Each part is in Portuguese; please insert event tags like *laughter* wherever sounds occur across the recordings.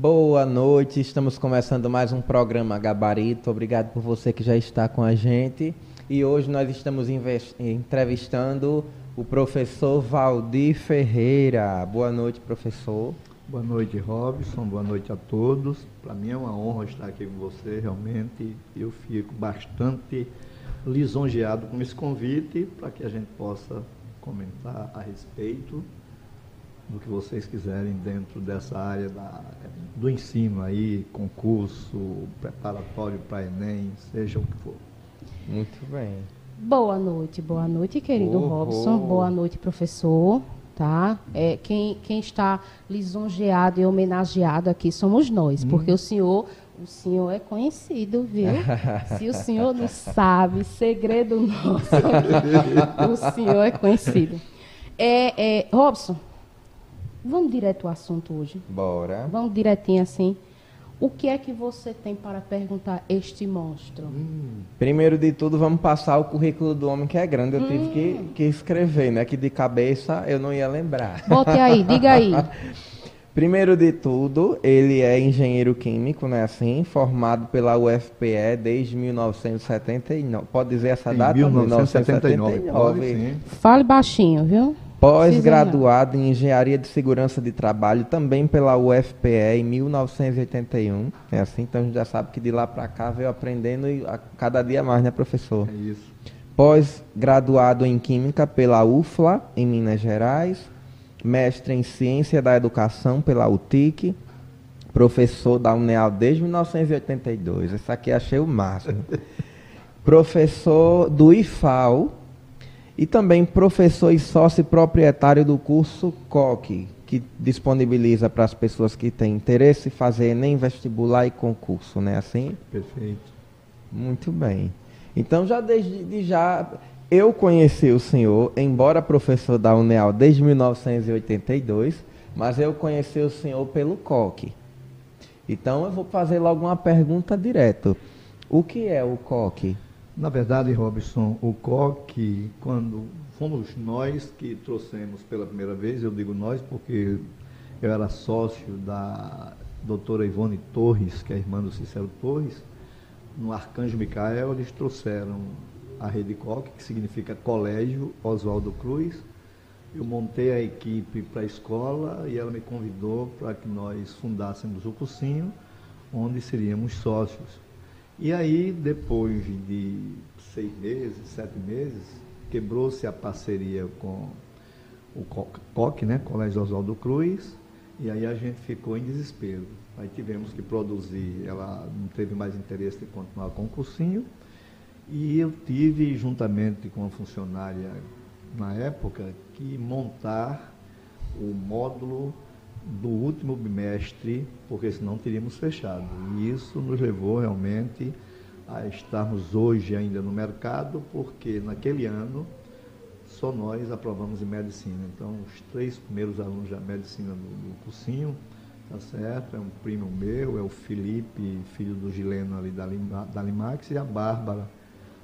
Boa noite, estamos começando mais um programa Gabarito. Obrigado por você que já está com a gente. E hoje nós estamos entrevistando o professor Valdir Ferreira. Boa noite, professor. Boa noite, Robson. Boa noite a todos. Para mim é uma honra estar aqui com você, realmente. Eu fico bastante lisonjeado com esse convite para que a gente possa comentar a respeito do que vocês quiserem dentro dessa área da, do ensino aí, concurso, preparatório para Enem, seja o que for. Muito bem. Boa noite, boa noite, querido oh, Robson. Oh. Boa noite, professor. Tá? É, quem, quem está lisonjeado e homenageado aqui somos nós, hum. porque o senhor o senhor é conhecido, viu? *laughs* Se o senhor não sabe, segredo nosso, *laughs* o senhor é conhecido. É, é, Robson, Vamos direto ao assunto hoje. Bora. Vamos direitinho assim. O que é que você tem para perguntar este monstro? Hum. Primeiro de tudo, vamos passar o currículo do homem que é grande. Eu hum. tive que, hum. que escrever, né? Que de cabeça eu não ia lembrar. Bote aí, diga aí. *laughs* Primeiro de tudo, ele é engenheiro químico, né? Assim, formado pela UFPE desde 1979. Pode dizer essa data? 1979. 1979. Pode, Fale baixinho, viu? Pós-graduado em Engenharia de Segurança de Trabalho, também pela UFPE, em 1981. É assim, então a gente já sabe que de lá para cá veio aprendendo e a cada dia mais, né, professor? É isso. Pós-graduado em Química pela UFLA, em Minas Gerais. Mestre em Ciência da Educação pela UTIC. Professor da UNEAL desde 1982. Esse aqui achei o máximo. *laughs* professor do IFAL, e também professor e sócio proprietário do curso COC, que disponibiliza para as pessoas que têm interesse fazer nem vestibular e concurso, né? Assim? Perfeito. Muito bem. Então, já desde já, eu conheci o senhor, embora professor da UNEAL desde 1982, mas eu conheci o senhor pelo COC. Então, eu vou fazer logo uma pergunta direto. O que é o COC? Na verdade, Robson, o COC, quando fomos nós que trouxemos pela primeira vez, eu digo nós porque eu era sócio da doutora Ivone Torres, que é irmã do Cicero Torres, no Arcanjo Micael, eles trouxeram a rede COC, que significa Colégio Oswaldo Cruz. Eu montei a equipe para a escola e ela me convidou para que nós fundássemos o cursinho, onde seríamos sócios. E aí, depois de seis meses, sete meses, quebrou-se a parceria com o COC, né, Colégio Oswaldo Cruz, e aí a gente ficou em desespero. Aí tivemos que produzir, ela não teve mais interesse de continuar com o cursinho, e eu tive, juntamente com a funcionária na época, que montar o módulo do último bimestre, porque senão teríamos fechado. E isso nos levou realmente a estarmos hoje ainda no mercado, porque naquele ano só nós aprovamos em medicina. Então, os três primeiros alunos da medicina do, cursinho, tá certo? É um primo meu, é o Felipe, filho do Gileno ali da, da Limax, e a Bárbara,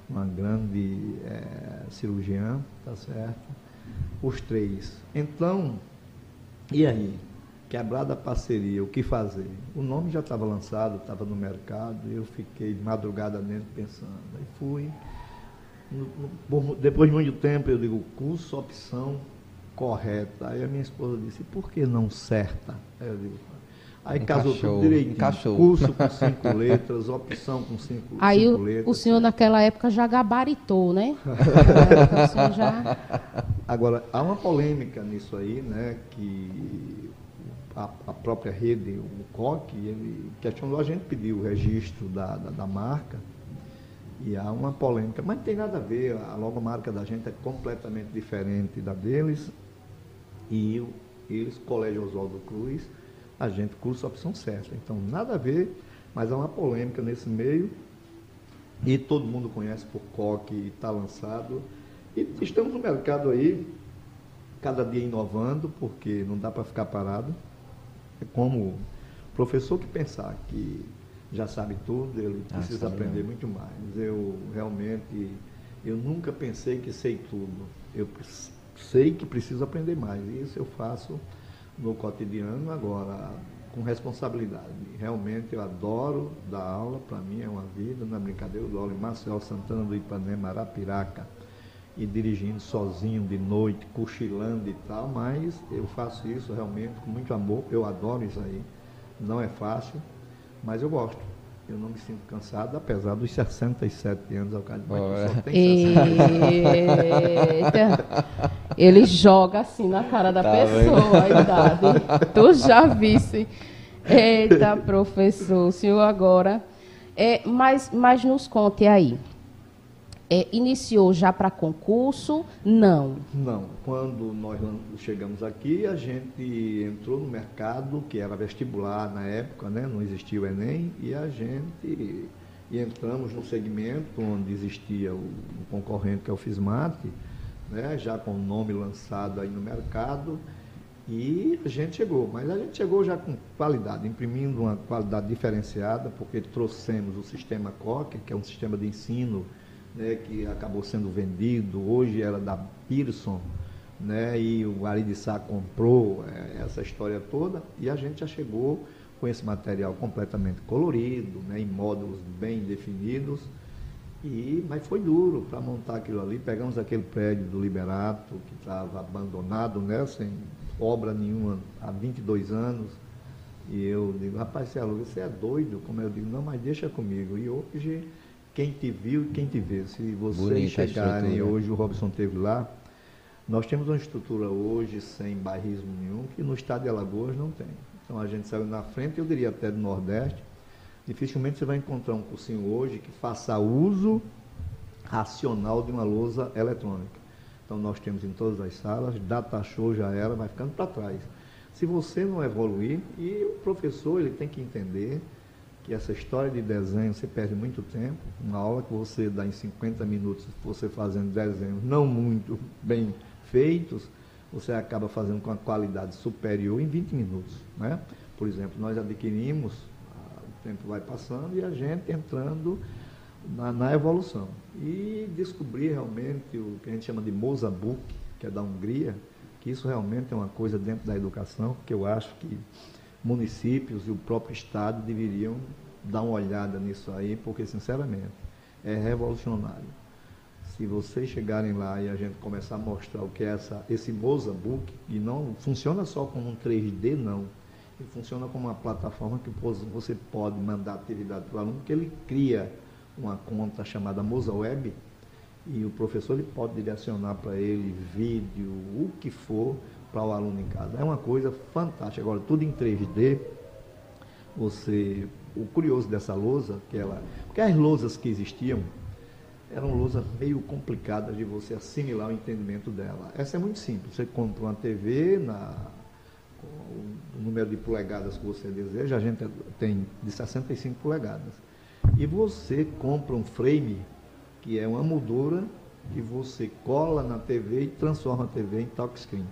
uma grande é, cirurgiã, tá certo? Os três. Então, e aí? Quebrada a parceria, o que fazer? O nome já estava lançado, estava no mercado, eu fiquei madrugada dentro pensando. Aí fui. Depois de muito tempo, eu digo, curso, opção correta. Aí a minha esposa disse, por que não certa? Aí eu digo, Aí encaixou, casou tudo direitinho. Encaixou. Curso com cinco letras, opção com cinco, Aí cinco o, letras. o senhor naquela época já gabaritou, né? *laughs* já... Agora, há uma polêmica nisso aí, né? Que a, a, própria rede, o COC, ele questionou, a gente pediu o registro da, da, da, marca e há uma polêmica, mas não tem nada a ver, a logomarca da gente é completamente diferente da deles e eles, Colégio Oswaldo Cruz, a gente cursa a opção certa. Então, nada a ver, mas há uma polêmica nesse meio e todo mundo conhece por COC e está lançado. E estamos no mercado aí, cada dia inovando, porque não dá para ficar parado. É como professor que pensar que já sabe tudo, ele ah, precisa ah, aprender muito mais. Eu realmente, eu nunca pensei que sei tudo. Eu sei que preciso aprender mais. Isso eu faço no cotidiano agora. com responsabilidade. Realmente eu adoro dar aula, para mim é uma vida, não é brincadeira, eu dou aula em Marcel Santana do Ipanema, Arapiraca, e dirigindo sozinho de noite, cochilando e tal, mas eu faço isso realmente com muito amor, eu adoro isso aí. Não é fácil, mas eu gosto. Eu não me sinto cansado, apesar dos 67 anos ao só tem 60. Eita. Ele joga assim na cara da tá pessoa a idade. Tu já visse. Eita, professor, o senhor agora. É, mas, mas nos conte aí. É, iniciou já para concurso? Não. Não. Quando nós chegamos aqui, a gente entrou no mercado, que era vestibular na época, né? não existia o Enem, e a gente e entramos no segmento onde existia o, o concorrente, que é o FISMAT, né? já com o nome lançado aí no mercado, e a gente chegou. Mas a gente chegou já com qualidade, imprimindo uma qualidade diferenciada, porque trouxemos o sistema COC, que é um sistema de ensino né, que acabou sendo vendido, hoje era da Pearson, né, e o Ari de Sá comprou é, essa história toda, e a gente já chegou com esse material completamente colorido, né, em módulos bem definidos, e, mas foi duro para montar aquilo ali. Pegamos aquele prédio do Liberato, que estava abandonado, né, sem obra nenhuma há 22 anos, e eu digo, rapaz, você, é você é doido? Como eu digo, não, mas deixa comigo. E hoje quem te viu e quem te vê. Se vocês Bonita chegarem, hoje o Robson teve lá, nós temos uma estrutura hoje sem bairrismo nenhum que no estado de Alagoas não tem. Então a gente saiu na frente, eu diria até do Nordeste. Dificilmente você vai encontrar um cursinho hoje que faça uso racional de uma lousa eletrônica. Então nós temos em todas as salas, data show já era, vai ficando para trás. Se você não evoluir, e o professor ele tem que entender que essa história de desenho você perde muito tempo. Uma aula que você dá em 50 minutos, você fazendo desenhos não muito bem feitos, você acaba fazendo com uma qualidade superior em 20 minutos. Né? Por exemplo, nós adquirimos, tempo vai passando e a gente entrando na, na evolução. E descobrir realmente o que a gente chama de Mozambique, que é da Hungria, que isso realmente é uma coisa dentro da educação, que eu acho que municípios e o próprio Estado deveriam dar uma olhada nisso aí, porque, sinceramente, é revolucionário. Se vocês chegarem lá e a gente começar a mostrar o que é essa, esse Mozabook, e não funciona só como um 3D, não. Ele funciona como uma plataforma que você pode mandar atividade para o aluno, que ele cria uma conta chamada MozaWeb, e o professor ele pode direcionar para ele vídeo, o que for, para o aluno em casa. É uma coisa fantástica. Agora, tudo em 3D, você. O curioso dessa lousa, que ela. Porque as lousas que existiam eram lousas meio complicadas de você assimilar o entendimento dela. Essa é muito simples. Você compra uma TV na, o número de polegadas que você deseja, a gente tem de 65 polegadas. E você compra um frame, que é uma moldura que você cola na TV e transforma a TV em touchscreen.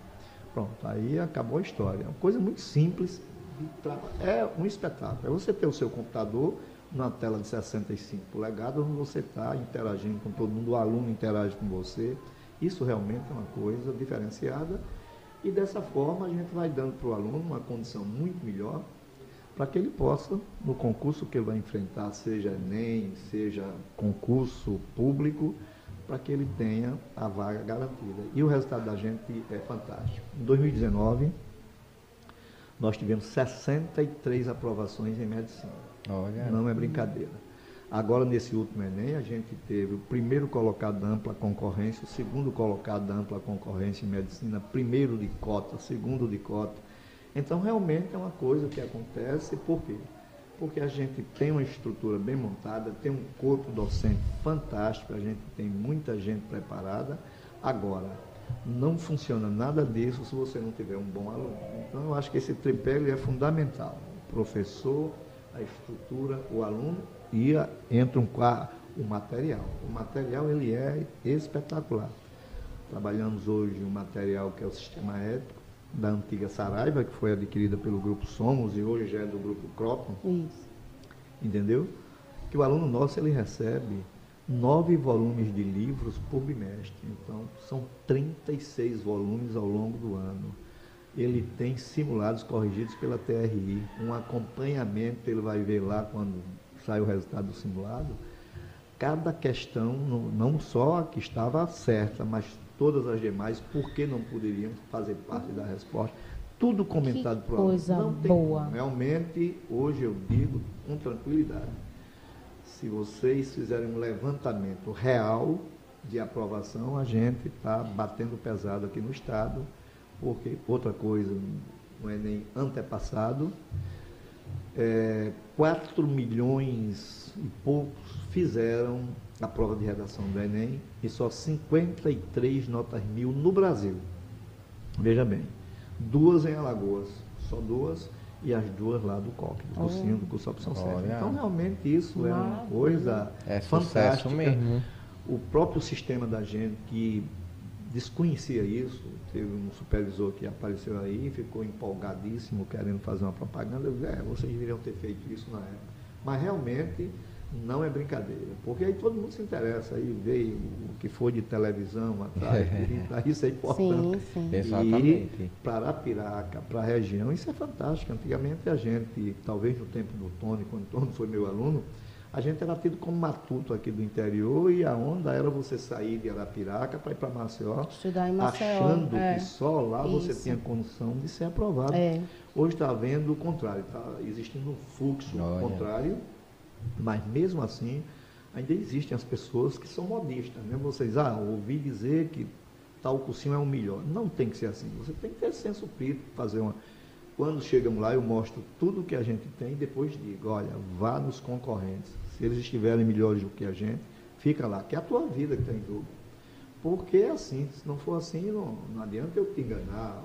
Pronto, aí acabou a história. É uma coisa muito simples, é um espetáculo. É você ter o seu computador na tela de 65 polegadas, onde você está interagindo com todo mundo, o aluno interage com você. Isso realmente é uma coisa diferenciada. E dessa forma a gente vai dando para o aluno uma condição muito melhor para que ele possa, no concurso que ele vai enfrentar, seja Enem, seja concurso público, para que ele tenha a vaga garantida. E o resultado da gente é fantástico. Em 2019, nós tivemos 63 aprovações em medicina. Olha. Não é brincadeira. Agora, nesse último Enem, a gente teve o primeiro colocado da ampla concorrência, o segundo colocado da ampla concorrência em medicina, primeiro de cota, segundo de cota. Então, realmente é uma coisa que acontece, por quê? porque a gente tem uma estrutura bem montada, tem um corpo docente fantástico, a gente tem muita gente preparada. Agora, não funciona nada disso se você não tiver um bom aluno. Então, eu acho que esse tripé é fundamental. O professor, a estrutura, o aluno e a, entra um, o material. O material ele é espetacular. Trabalhamos hoje um material que é o sistema ético, da antiga Saraiva, que foi adquirida pelo grupo Somos e hoje é do grupo Cropton. Isso. Entendeu? Que o aluno nosso ele recebe nove volumes de livros por bimestre. Então, são 36 volumes ao longo do ano. ele tem simulados corrigidos pela TRI, um acompanhamento, ele vai ver lá quando sai o resultado do simulado, cada questão, não só a que estava certa, mas todas as demais, por que não poderiam fazer parte da resposta. Tudo comentado por coisa não boa. Realmente, hoje eu digo com tranquilidade, se vocês fizerem um levantamento real de aprovação, a gente está batendo pesado aqui no Estado, porque outra coisa, não é nem antepassado, é, 4 milhões e poucos fizeram a prova de redação do Enem e só 53 notas mil no Brasil. Veja bem, duas em Alagoas, só duas, e as duas lá do COC, do cursinho, do curso Opção 7. Então, realmente, isso é uma coisa é fantástica. mesmo. O próprio sistema da gente que desconhecia isso, teve um supervisor que apareceu aí, ficou empolgadíssimo, querendo fazer uma propaganda. Eu disse, é, vocês deveriam ter feito isso na época. Mas realmente não é brincadeira, porque aí todo mundo se interessa, aí vê o que foi de televisão atrás, *laughs* isso é importante. Sim, sim. Exatamente. E para Piraca, para a região, isso é fantástico. Antigamente a gente, talvez no tempo do Tony, quando o Tony foi meu aluno, a gente era tido como matuto aqui do interior e a onda era você sair de Arapiraca para ir para Maceió, Estudar em Maceió, achando é. que só lá Isso. você tinha condição de ser aprovado. É. Hoje está havendo o contrário, está existindo um fluxo Olha. contrário, mas mesmo assim ainda existem as pessoas que são modistas. Né? Vocês, ah, ouvi dizer que tal cursinho é o melhor. Não tem que ser assim. Você tem que ter senso crítico, fazer uma quando chegamos lá, eu mostro tudo que a gente tem e depois digo, olha, vá nos concorrentes. Se eles estiverem melhores do que a gente, fica lá, que é a tua vida que está em jogo. Porque é assim, se não for assim, não, não adianta eu te enganar,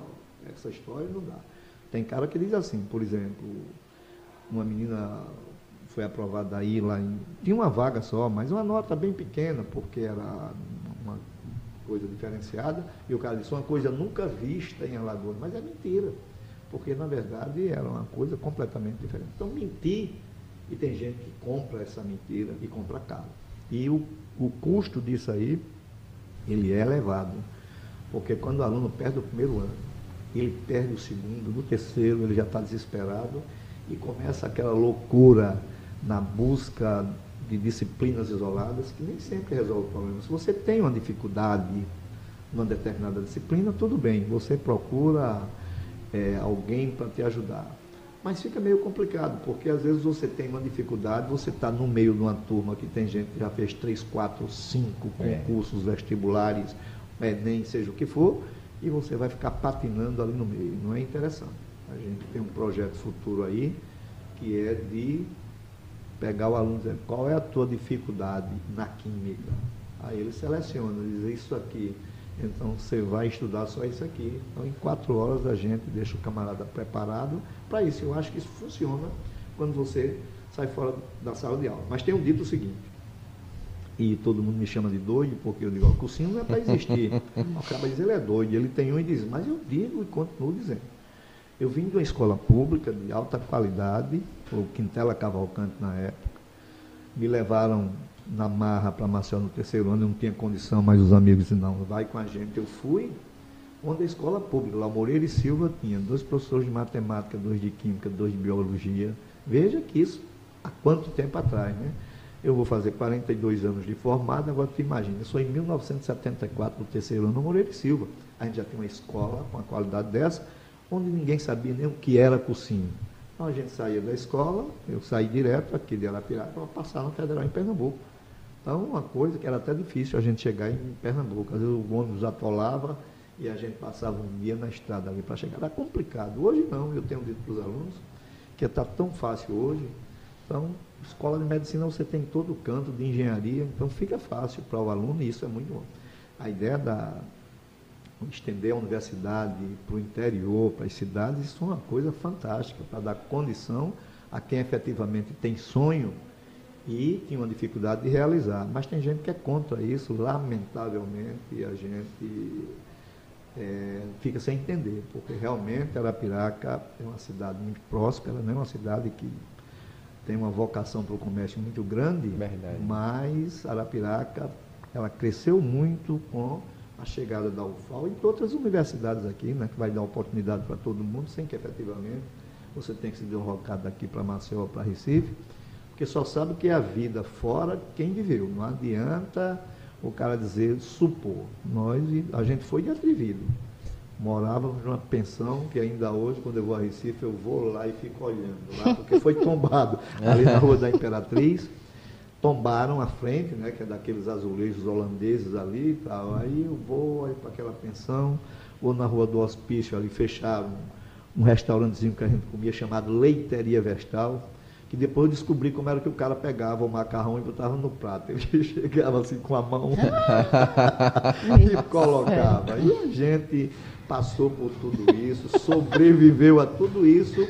essa história não dá. Tem cara que diz assim, por exemplo, uma menina foi aprovada aí lá em. Tinha uma vaga só, mas uma nota bem pequena, porque era uma coisa diferenciada, e o cara disse, uma coisa nunca vista em Alagoas, mas é mentira porque na verdade era uma coisa completamente diferente. Então, mentir, e tem gente que compra essa mentira e compra caro. E o, o custo disso aí, ele é elevado, porque quando o aluno perde o primeiro ano, ele perde o segundo, no terceiro ele já está desesperado e começa aquela loucura na busca de disciplinas isoladas que nem sempre resolve o problema. Se você tem uma dificuldade numa determinada disciplina, tudo bem, você procura é, alguém para te ajudar. Mas fica meio complicado, porque às vezes você tem uma dificuldade, você está no meio de uma turma que tem gente que já fez três, quatro, cinco é. concursos é. vestibulares, Enem, seja o que for, e você vai ficar patinando ali no meio. Não é interessante. A gente tem um projeto futuro aí, que é de pegar o aluno e dizer qual é a tua dificuldade na química. Aí ele seleciona, diz isso aqui então você vai estudar só isso aqui. Então em quatro horas a gente deixa o camarada preparado para isso. Eu acho que isso funciona quando você sai fora da sala de aula. Mas tenho dito o seguinte, e todo mundo me chama de doido, porque eu digo, o cursinho não é para existir. *laughs* o cara diz, ele é doido, ele tem um e diz, mas eu digo e continuo dizendo. Eu vim de uma escola pública de alta qualidade, o Quintela Cavalcante na época, me levaram na marra para Marcel no terceiro ano, eu não tinha condição, mas os amigos disseram, não, vai com a gente. Eu fui, onde a escola pública, lá Moreira e Silva tinha dois professores de matemática, dois de química, dois de biologia. Veja que isso há quanto tempo atrás, né? Eu vou fazer 42 anos de formado, agora tu imagina, eu sou em 1974, no terceiro ano, no Moreira e Silva. A gente já tem uma escola com a qualidade dessa, onde ninguém sabia nem o que era cursinho. Então a gente saía da escola, eu saí direto aqui de Arapiraca para passar no Federal em Pernambuco. Então, uma coisa que era até difícil a gente chegar em Pernambuco. Às vezes o ônibus atolava e a gente passava um dia na estrada ali para chegar. Era complicado. Hoje não, eu tenho dito para os alunos que está tão fácil hoje. Então, escola de medicina você tem todo o canto de engenharia, então fica fácil para o aluno e isso é muito bom. A ideia da estender a universidade para o interior, para as cidades, isso é uma coisa fantástica, para dar condição a quem efetivamente tem sonho e tinha uma dificuldade de realizar. Mas tem gente que é contra isso, lamentavelmente, a gente é, fica sem entender, porque realmente Arapiraca é uma cidade muito próspera, não é uma cidade que tem uma vocação para o comércio muito grande, Verdade. mas Arapiraca ela cresceu muito com a chegada da UFAL e de outras universidades aqui, né, que vai dar oportunidade para todo mundo, sem que efetivamente você tenha que se deslocar daqui para Maceió, para Recife, porque só sabe que é a vida fora quem viveu. Não adianta o cara dizer supor. Nós, a gente foi de atrevido. Morávamos numa pensão que ainda hoje, quando eu vou a Recife, eu vou lá e fico olhando lá, porque foi *laughs* tombado ali na Rua da Imperatriz tombaram a frente, né, que é daqueles azulejos holandeses ali e tal. Aí eu vou para aquela pensão, vou na rua do hospício ali, fecharam um, um restaurantezinho que a gente comia chamado Leiteria Vestal, que depois eu descobri como era que o cara pegava o macarrão e botava no prato. *laughs* Ele chegava assim com a mão *laughs* e colocava. E a gente passou por tudo isso, sobreviveu a tudo isso.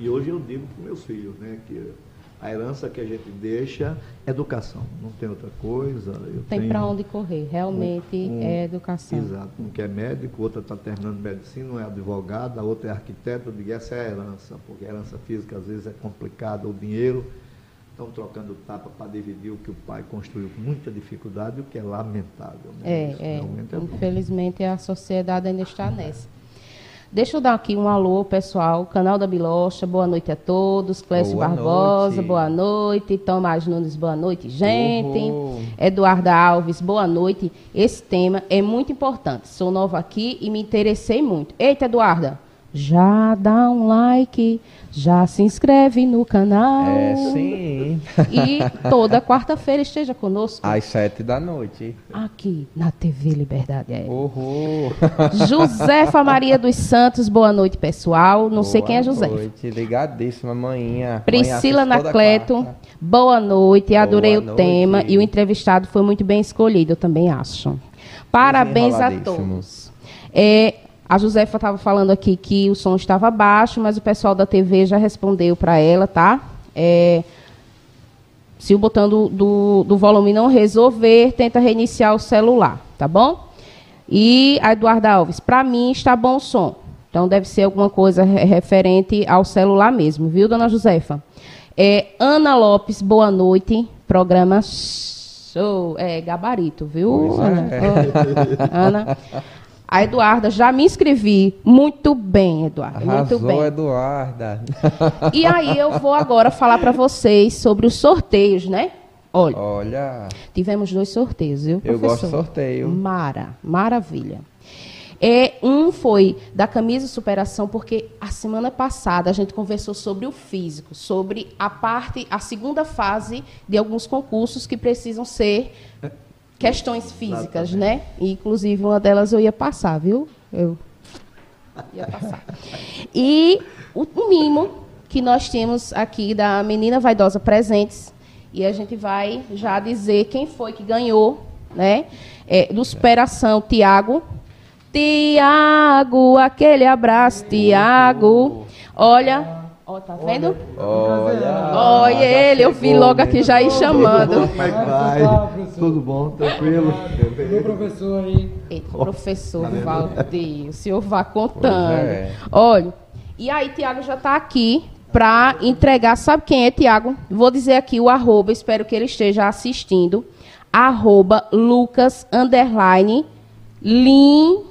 E hoje eu digo para meus filhos, né, que a herança que a gente deixa é educação, não tem outra coisa. Tem para onde correr, realmente um, um, é educação. Exato, um que é médico, outra está terminando medicina, um é advogado, a outra é arquiteto, eu digo, essa é a herança, porque a herança física às vezes é complicada, o dinheiro estão trocando tapa para dividir o que o pai construiu com muita dificuldade, o que é lamentável. Né? É, é, é infelizmente a sociedade ainda está nessa. Deixa eu dar aqui um alô, pessoal. Canal da Bilocha, boa noite a todos. Clécio boa Barbosa, noite. boa noite. Tomás Nunes, boa noite, gente. Uhul. Eduarda Alves, boa noite. Esse tema é muito importante. Sou nova aqui e me interessei muito. Eita, Eduarda, já dá um like, já se inscreve no canal. É, sim. E toda quarta-feira esteja conosco. Às sete da noite. Aqui, na TV Liberdade. Uhul. Josefa Maria dos Santos, boa noite, pessoal. Não boa sei quem é Josefa. Boa noite, ligadíssima, manhã. Priscila Nacleto, boa noite. Adorei boa o noite. tema e o entrevistado foi muito bem escolhido, eu também acho. Parabéns a todos. É, a Josefa estava falando aqui que o som estava baixo, mas o pessoal da TV já respondeu para ela, tá? É, se o botão do, do, do, volume não resolver, tenta reiniciar o celular, tá bom? E a Eduarda Alves, para mim está bom o som. Então deve ser alguma coisa referente ao celular mesmo, viu, dona Josefa? É, Ana Lopes, boa noite. Programa show. É, gabarito, viu, Ana? É. Ana. *laughs* A Eduarda, já me inscrevi. Muito bem, Eduarda. Arrasou, muito bem. Eduarda. E aí eu vou agora falar para vocês sobre os sorteios, né? Olha, Olha. Tivemos dois sorteios, viu, professor? Eu gosto de sorteio. Mara, maravilha. É, um foi da camisa superação, porque a semana passada a gente conversou sobre o físico, sobre a parte, a segunda fase de alguns concursos que precisam ser questões físicas, né? E, inclusive, uma delas eu ia passar, viu? Eu ia passar. E o, mimo que nós temos aqui da Menina Vaidosa Presentes, e a gente vai já dizer quem foi que ganhou, né? É, do Superação, Tiago. Tiago, aquele abraço, Tiago. Olha, Ó, tá vendo? Olha. Olha ele, eu vi logo aqui já ir chamando. Como é que vai? Tudo bom, tranquilo? Meu professor aí. Eita, professor Valdir, o senhor vá contando. É. Olha, e aí Tiago já está aqui para entregar, sabe quem é Tiago? Vou dizer aqui o arroba, espero que ele esteja assistindo. Arroba Lucas, underline, Lin,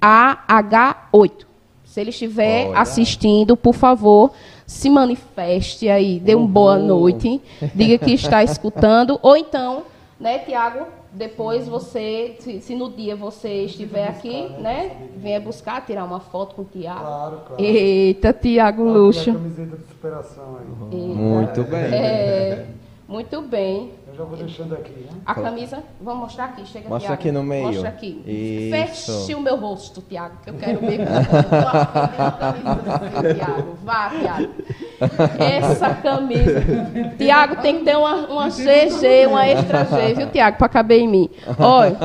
AH8. Se ele estiver Olha. assistindo, por favor, se manifeste aí, dê uma boa noite, diga que está *laughs* escutando, ou então, né, Tiago, depois você, se, se, no dia você estiver aqui, né, venha buscar, tirar uma foto com o Tiago. Claro, claro. Eita, Tiago Luxo. camiseta de superação aí. Muito bem. É, *laughs* muito bem. Eu já vou deixando aqui. Né? A camisa, vamos mostrar aqui. Chega, Mostra Thiago. aqui no meio. Mostra aqui. Isso. Feche o meu rosto, Tiago, que eu quero ver. Tiago, vá, Tiago. Essa camisa. Tiago tem que ter uma, uma GG, uma extra G, viu, Tiago, para caber em mim. Olha.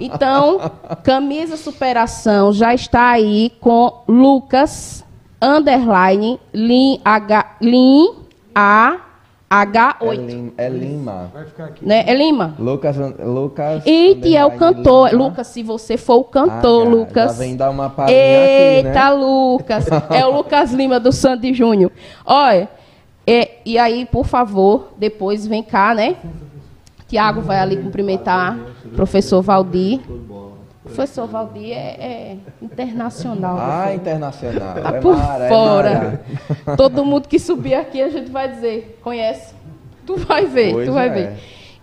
Então, camisa superação já está aí com Lucas underline Lin H Lin A H8. É, Lima. Vai ficar aqui. Né? É Lima. Lucas. Lucas e é o cantor. Lima. Lucas, se você for o cantor, ah, Lucas. Já vem dar uma palhinha Eita, aqui, né? Lucas. *laughs* é o Lucas Lima do Sandy Júnior. Olha, é, e aí, por favor, depois vem cá, né? Tiago vai ali cumprimentar o professor Valdir. Professor Valdir é, é internacional. Ah, internacional. Tá é por mara, é fora. mara. Todo mundo que subir aqui a gente vai dizer, conhece? Tu vai ver, Pois tu vai é. ver.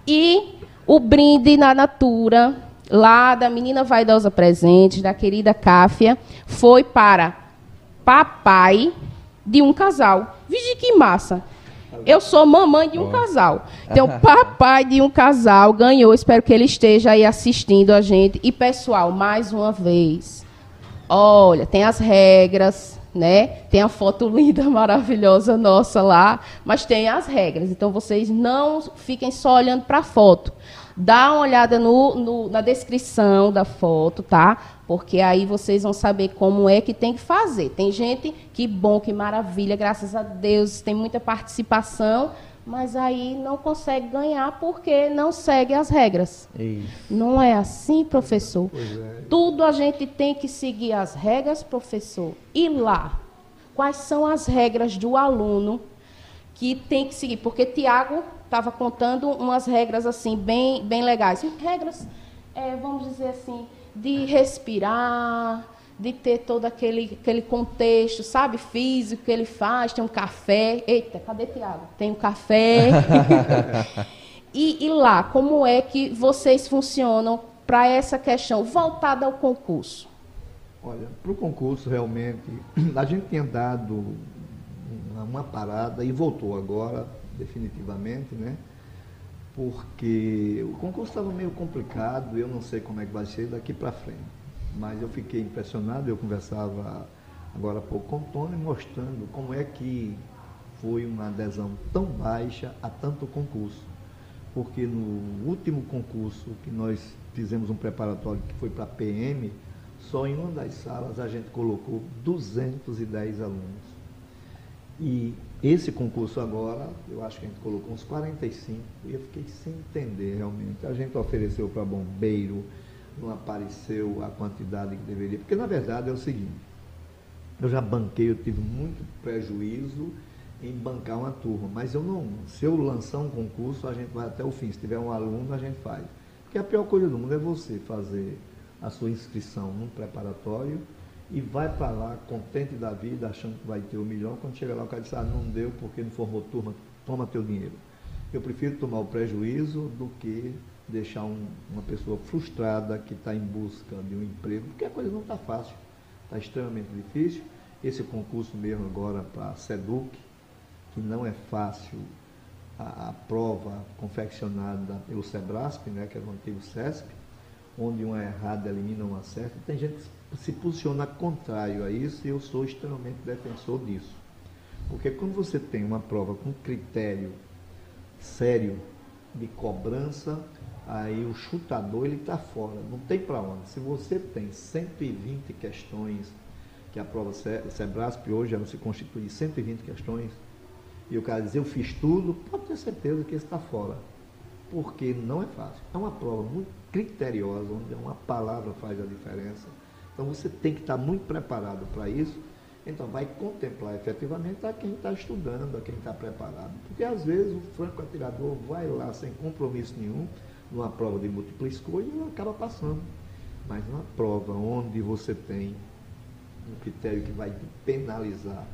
E o brinde na Natura, lá da menina vaidosa presente, da querida Cáfia, foi para papai de um casal. Vige que massa. Eu sou mamãe de um casal. Então, *laughs* papai de um casal ganhou. Espero que ele esteja aí assistindo a gente. E, pessoal, mais uma vez, Olha, tem as regras, né? Tem a foto linda, *laughs* maravilhosa nossa lá, mas tem as regras. Então vocês não fiquem só olhando para a foto. Dá uma olhada no, no- na descrição da foto, tá? Porque aí vocês vão saber como é que tem que fazer. Tem gente, que bom, que maravilha, graças a Deus, tem muita participação, mas aí não consegue ganhar porque não segue as regras. Isso. Não é assim, professor? Pois é. Tudo a gente tem que seguir as regras, professor. E lá, quais são as regras do aluno que tem que seguir? Porque Tiago estava contando umas regras assim bem, bem legais. Regras, é, vamos dizer assim, de respirar, de ter todo aquele, aquele contexto, sabe, físico que ele faz, tem um café. Eita, cadê Tiago? Tem um café. *laughs* E, e lá, como é que vocês funcionam para essa questão voltada ao concurso? Olha, para o concurso, realmente, *clears throat* a gente tinha dado uma, uma parada e voltou agora, definitivamente, né? Porque o concurso estava meio complicado, eu não sei como é que vai ser daqui para frente. Mas eu fiquei impressionado, eu conversava agora há pouco com o Tony, mostrando como é que foi uma adesão tão baixa a tanto concurso. Porque no último concurso que nós fizemos um preparatório que foi para PM, só em uma das salas a gente colocou 210 alunos. E esse concurso agora, eu acho que a gente colocou uns 45, e eu fiquei sem entender realmente. A gente ofereceu para bombeiro, não apareceu a quantidade que deveria. Porque na verdade é o seguinte, eu já banquei, eu tive muito prejuízo em bancar uma turma, mas eu não, se eu lançar um concurso, a gente vai até o fim. Se tiver um aluno, a gente faz. Porque a pior coisa do mundo é você fazer a sua inscrição num preparatório e vai para lá contente da vida, achando que vai ter o milhão, quando chega lá o cara diz, ah, não deu porque não formou turma, toma teu dinheiro. Eu prefiro tomar o prejuízo do que deixar um- uma pessoa frustrada que está em busca de um emprego, porque a coisa não está fácil, está extremamente difícil. Esse concurso mesmo agora para a SEDUC, que não é fácil a, a prova confeccionada pelo SEBRASP, né, que é o antigo SESP, onde uma errada elimina uma certa. Tem gente que se posiciona contrário a isso e eu sou extremamente defensor disso. Porque quando você tem uma prova com critério sério de cobrança, aí o chutador ele está fora, não tem para onde. Se você tem 120 questões, que a prova Se- Sebrasp hoje ela se constitui de 120 questões, e o cara diz eu fiz tudo, pode ter certeza que está fora. Porque não é fácil. É uma prova muito criteriosa, onde uma palavra faz a diferença. Então você tem que estar muito preparado para isso. Então vai contemplar efetivamente a quem está estudando, a quem está preparado. Porque às vezes o franco atirador vai lá sem compromisso nenhum, numa prova de múltipla escolha, e acaba passando. Mas numa prova onde você tem um critério que vai te penalizar,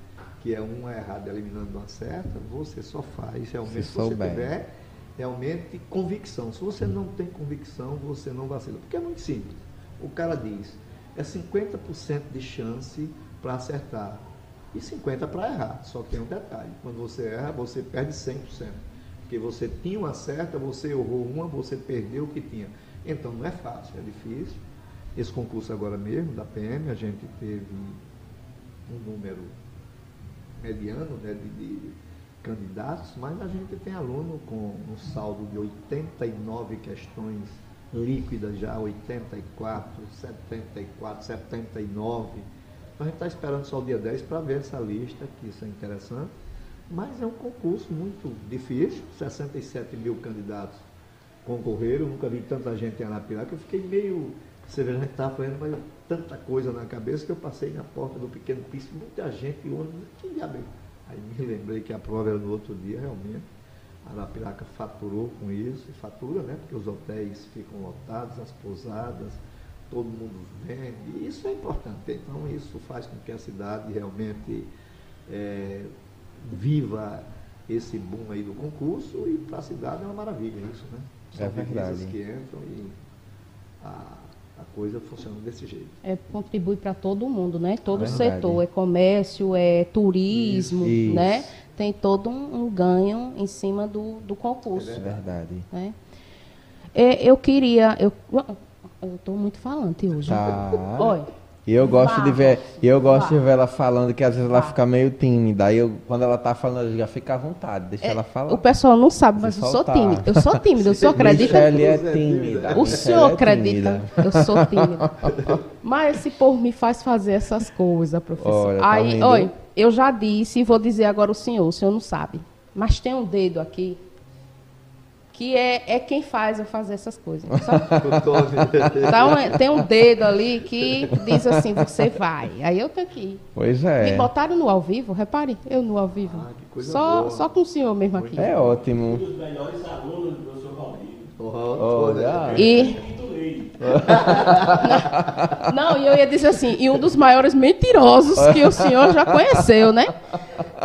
que é uma errada eliminando uma certa, você só faz realmente Se se você tiver realmente convicção. Se você não tem convicção, você não vacila. Porque é muito simples. O cara diz, é 50% de chance para acertar e 50% para errar. Só tem um detalhe, quando você erra, você perde 100%. Porque você tinha uma certa, você errou uma, você perdeu o que tinha. Então não é fácil, é difícil. Esse concurso agora mesmo, da PM, a gente teve um número mediano né, de, de candidatos, mas a gente tem aluno com um saldo de 89 questões líquidas já, 84, 74, 79. Então a gente está esperando só o dia 10 para ver essa lista, que isso é interessante. Mas é um concurso muito difícil, 67 mil candidatos concorreram, nunca vi tanta gente em Arapiraca, eu fiquei meio, você vê, a gente estava fazendo mas tanta coisa na cabeça que eu passei na porta do pequeno piso, muita gente, e ônibus, que diabo é? Aí me lembrei que a prova era no outro dia, realmente. Arapiraca faturou com isso, e fatura, né? Porque os hotéis ficam lotados, as pousadas, todo mundo vende, e isso é importante. Então, isso faz com que a cidade realmente é, viva esse boom aí do concurso e para a cidade é uma maravilha isso, né? São é verdade. que entram e a, a coisa funciona desse jeito. É, contribui para todo mundo, né? Todo é setor, é comércio, é turismo, isso, né? Isso. Tem todo um, um, ganho em cima do, do concurso. É verdade. Né? É, eu queria. Eu estou muito falante hoje. Tá. Olha. E eu gosto de ver, e eu gosto de ver ela falando que às vezes ela fica meio tímida. Aí eu, quando ela tá falando, já fica à vontade, deixa é, ela falar. O pessoal não sabe, mas eu sou tímida. Eu *laughs* sou tímida, o senhor acredita? Michele é tímida. O senhor é acredita? Eu sou tímida. *laughs* Mas esse povo me faz fazer essas coisas, professor. Olha, tá Aí, olha, eu já disse e vou dizer agora o senhor, o senhor não sabe. Mas tem um dedo aqui que é, é quem faz eu fazer essas coisas. então, *laughs* tem um dedo ali que diz assim, você vai. Aí eu tenho que ir. Pois é. Me botaram no ao vivo, repare, eu no ao vivo. Ah, só, só com o senhor mesmo aqui. É ótimo. Um dos melhores alunos do professor Valdir. Olha. E... *laughs* não, e eu ia dizer assim, e um dos maiores mentirosos que o senhor já conheceu, né?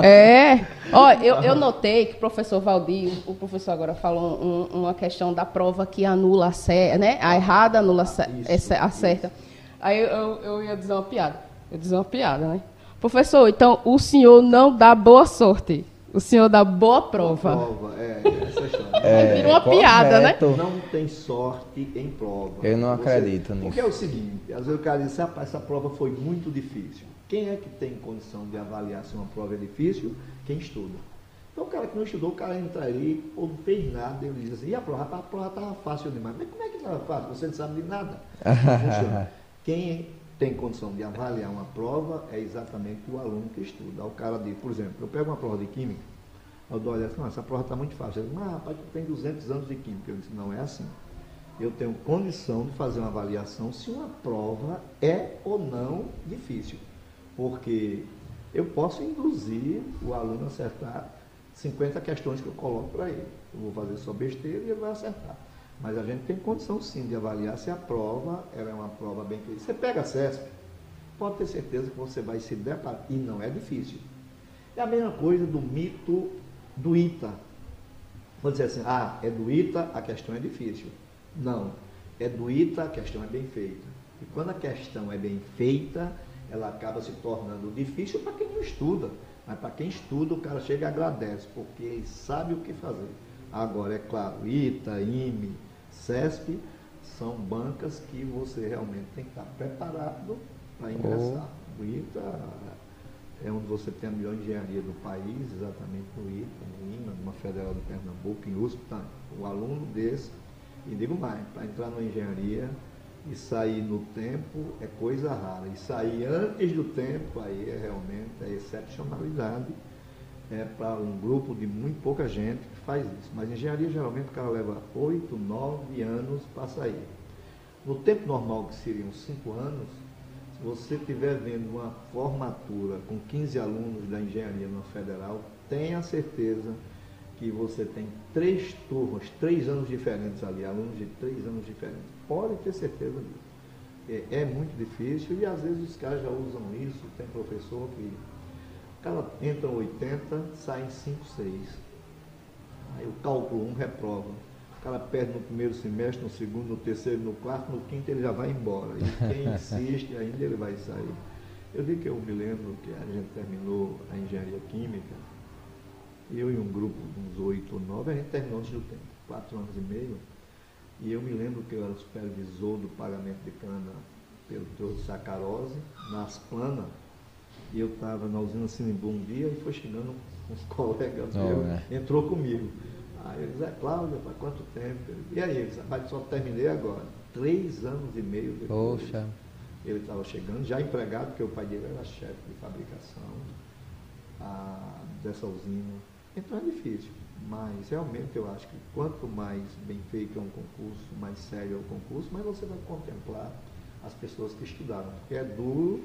É. Ó, eu, eu notei que o professor Valdir, o professor agora falou um, uma questão da prova que anula a certa, né? A errada anula a certa. Aí eu, eu ia dizer uma piada. Eu ia dizer uma piada, né? Professor, então o senhor não dá boa sorte. O senhor dá boa prova. Boa prova, é, essa *laughs* história. É, Vira uma correto. piada, né? Não tem sorte em prova. Eu não Você, acredito nisso. Porque é o seguinte, às vezes o cara diz, essa prova foi muito difícil. Quem é que tem condição de avaliar se uma prova é difícil? Quem estuda. Então o cara que não estudou, o cara entra ali, ou não fez nada, ele diz assim, e a prova? A prova estava fácil demais. Mas como é que estava fácil? Você não sabe de nada. *laughs* Quem tem condição de avaliar uma prova é exatamente o aluno que estuda. O cara diz, por exemplo, eu pego uma prova de química, eu dou assim, essa prova está muito fácil. Ele diz, mas rapaz, tu tem 200 anos de química. Eu disse, não é assim. Eu tenho condição de fazer uma avaliação se uma prova é ou não difícil. Porque eu posso induzir o aluno a acertar 50 questões que eu coloco para ele. Eu vou fazer só besteira e ele vai acertar. Mas a gente tem condição sim de avaliar se a prova ela é uma prova bem feita. Você pega a CESP, pode ter certeza que você vai se deparar. E não é difícil. É a mesma coisa do mito do ITA. Vou dizer assim, ah, é do ITA, a questão é difícil. Não, é do ITA, a questão é bem feita. E quando a questão é bem feita, ela acaba se tornando difícil para quem não estuda. Mas para quem estuda, o cara chega e agradece, porque ele sabe o que fazer. Agora, é claro, ITA, IME, CESP, são bancas que você realmente tem que estar preparado para ingressar. Oh. O ITA é onde você tem a melhor engenharia do país, exatamente no ITA, no IMA, numa Federal de Pernambuco, em USP, tá? o aluno desse, e digo mais, para entrar na engenharia, e sair no tempo é coisa rara. E sair antes do tempo, aí é realmente a excepcionalidade. É para um grupo de muito pouca gente faz isso. Mas engenharia geralmente o cara leva 8, 9 anos para sair. No tempo normal, que seriam 5 anos, se você estiver vendo uma formatura com 15 alunos da engenharia na federal, tenha certeza que você tem três turmas, três anos diferentes ali, alunos de três anos diferentes Pode ter certeza disso. É, é, muito difícil e às vezes os caras já usam isso. Tem professor que o cara entra 80, sai em 5, 6. Aí o cálculo 1 um reprova. O cara perde no primeiro semestre, no segundo, no terceiro, no quarto, no quinto ele já vai embora. E quem *laughs* insiste ainda ele vai sair. Eu digo que eu me lembro que a gente terminou a engenharia química, eu e um grupo, uns oito ou nove, a gente terminou antes do tempo, quatro anos e meio. E eu me lembro que eu era supervisor do pagamento de cana pelo Teor Sacarose, nas planas, e eu estava na usina Sinimbu um dia e foi chegando *laughs* uns colegas oh, meus, é. entrou comigo. Aí ele disse, é Cláudio, faz quanto tempo? E aí ele disse, mas só terminei agora. Três anos e meio depois. Poxa. Ele estava chegando, já empregado, porque o pai dele era chefe de fabricação a, dessa usina. Então é difícil. Mas realmente eu acho que quanto mais bem feito é um concurso, mais sério é o concurso, mais você vai contemplar as pessoas que estudaram. Porque é duro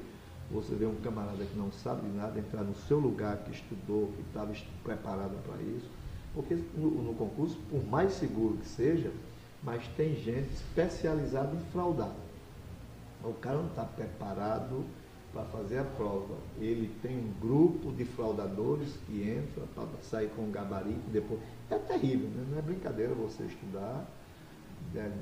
você ver um camarada que não sabe de nada entrar no seu lugar, que estudou, que estava preparado para isso. Porque no, no, concurso, por mais seguro que seja, mas tem gente especializada em fraudar. O cara não está preparado para fazer a prova. Ele tem um grupo de fraudadores que entra para sair com um gabarito depois. É terrível, né? não é brincadeira você estudar, deve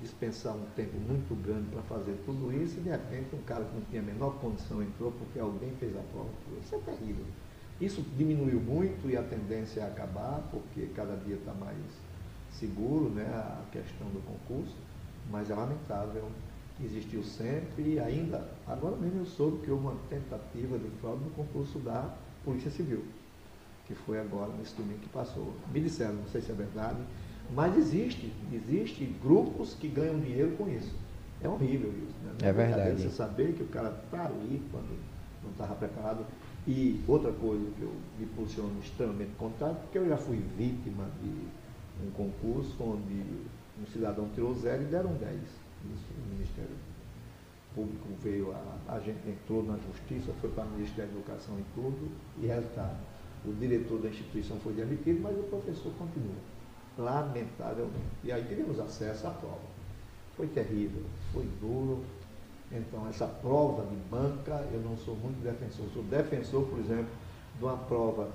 dispensar um tempo muito grande para fazer tudo isso e de repente um cara que não tinha a menor condição entrou porque alguém fez a prova. Isso é terrível. Isso diminuiu muito e a tendência é acabar, porque cada dia está mais seguro né, a questão do concurso, mas é lamentável existiu sempre e ainda, agora mesmo eu soube que houve uma tentativa de fraude no concurso da Polícia Civil, que foi agora nesse domingo que passou. Me disseram, não sei se é verdade, mas existe, existe grupos que ganham dinheiro com isso. É horrível isso. Né? É verdade. Você saber que o cara está ali quando não estava preparado. E outra coisa que eu me posiciono extremamente contrário, porque eu já fui vítima de um concurso onde um cidadão tirou zero e deram 10 isso o Ministério Público veio, a, a gente entrou na Justiça, foi para o Ministério da Educação e tudo, e resultado, o diretor da instituição foi demitido, mas o professor continua, lamentavelmente. E aí tivemos acesso à prova. Foi terrível, foi duro. Então, essa prova de banca, eu não sou muito defensor. Sou defensor, por exemplo, de uma prova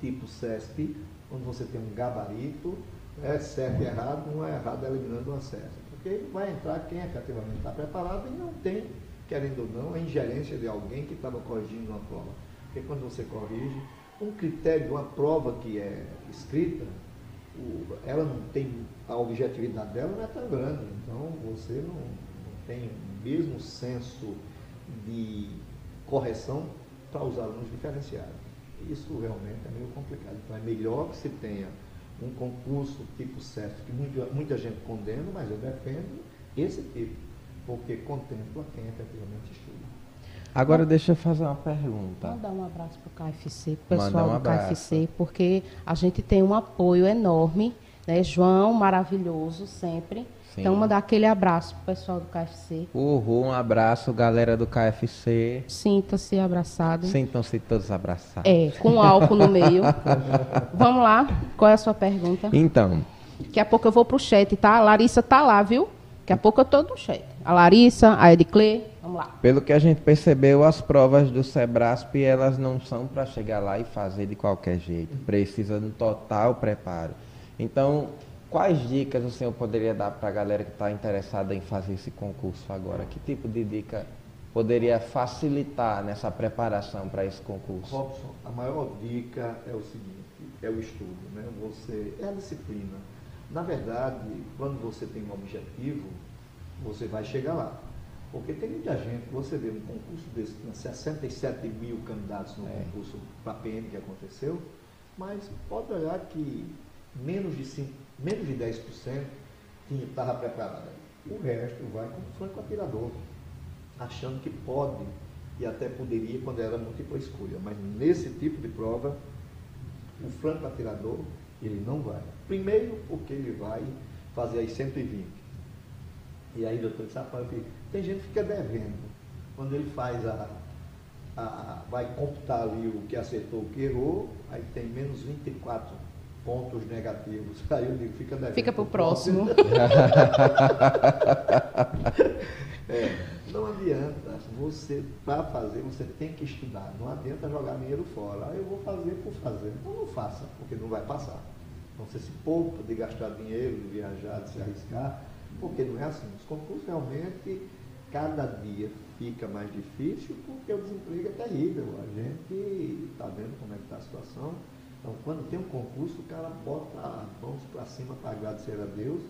tipo CESP, onde você tem um gabarito, é certo e errado, um é errado eliminando uma certa. Porque vai entrar quem efetivamente está preparado e não tem, querendo ou não, a ingerência de alguém que estava corrigindo uma prova. Porque quando você corrige, um critério, uma prova que é escrita, ela não tem, a objetividade dela não é tão grande. Então você não, não tem o mesmo senso de correção para os alunos diferenciados. Isso realmente é meio complicado. Então é melhor que se tenha um concurso tipo CEF, que muita, muita gente condena, mas eu defendo esse tipo, porque contempla quem efetivamente estuda. Agora deixa eu fazer uma pergunta. Mandar um abraço para o KFC, para o pessoal um do KFC, porque a gente tem um apoio enorme, né? João, maravilhoso sempre. Sim. Então, mandar aquele abraço pro pessoal do KFC. Uhul, um abraço, galera do KFC. Sinta-se abraçado. Sintam-se todos abraçados. É, com álcool no meio. *laughs* Vamos lá, qual é a sua pergunta? Então. Daqui a pouco eu vou pro chat, tá? A Larissa tá lá, viu? Daqui a pouco eu tô no chat. A Larissa, a Ediclê, vamos lá. Pelo que a gente percebeu, as provas do Sebrasp, elas não são para chegar lá e fazer de qualquer jeito. Precisa de um total preparo. Então, Quais dicas o senhor poderia dar para a galera que está interessada em fazer esse concurso agora? Que tipo de dica poderia facilitar nessa preparação para esse concurso? Robson, a maior dica é o seguinte, é o estudo, né? Você, é a disciplina. Na verdade, quando você tem um objetivo, você vai chegar lá. Porque tem muita gente, você vê um concurso desse, tinha 67 mil candidatos no é. concurso para PM que aconteceu, mas pode olhar que menos de 5 menos de 10% estava preparado. O resto vai como franco atirador, achando que pode e até poderia quando era múltipla escolha. Mas nesse tipo de prova, o franco atirador, ele não vai. Primeiro, porque ele vai fazer as 120. E aí, doutor, sabe, tem gente que fica devendo. Quando ele faz a, a, vai computar ali o que acertou, o que errou, aí tem menos 24 pontos negativos. *laughs* Aí eu digo, fica devendo. Fica para o próximo. *laughs* é, não adianta. Você, para fazer, você tem que estudar. Não adianta jogar dinheiro fora. Ah, eu vou fazer por fazer. Então não faça, porque não vai passar. Então você se poupa de gastar dinheiro, de viajar, de se arriscar, porque não é assim. Os concursos realmente, cada dia fica mais difícil porque o desemprego é terrível. A gente está vendo como é que está a situação. Então, quando tem um concurso, o cara bota a mãos para cima para agradecer a Deus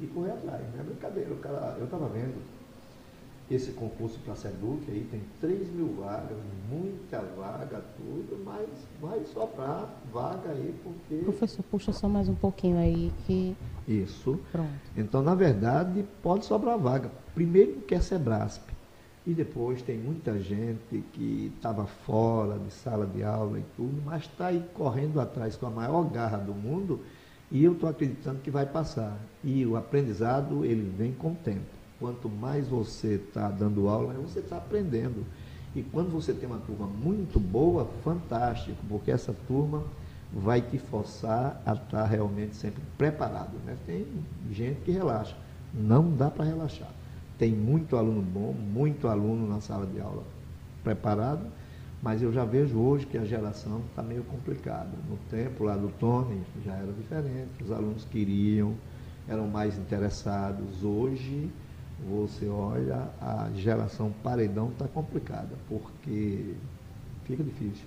e correr atrás. Não é brincadeira. O cara, eu estava vendo esse concurso para a SEDUC, aí tem 3 mil vagas, muita vaga, tudo, mas vai sobrar vaga aí porque. Professor, puxa só mais um pouquinho aí que. Isso. Pronto. Então, na verdade, pode sobrar vaga. Primeiro que é Sebrasp. E depois tem muita gente que estava fora de sala de aula e tudo, mas está aí correndo atrás com a maior garra do mundo e eu estou acreditando que vai passar. E o aprendizado, ele vem com o tempo. Quanto mais você está dando aula, você está aprendendo. E quando você tem uma turma muito boa, fantástico, porque essa turma vai te forçar a estar tá realmente sempre preparado. Né? Tem gente que relaxa. Não dá para relaxar tem muito aluno bom, muito aluno na sala de aula preparado, mas eu já vejo hoje que a geração está meio complicada. No tempo lá do Tony já era diferente, os alunos queriam, eram mais interessados. Hoje você olha, a geração paredão está complicada, porque fica difícil.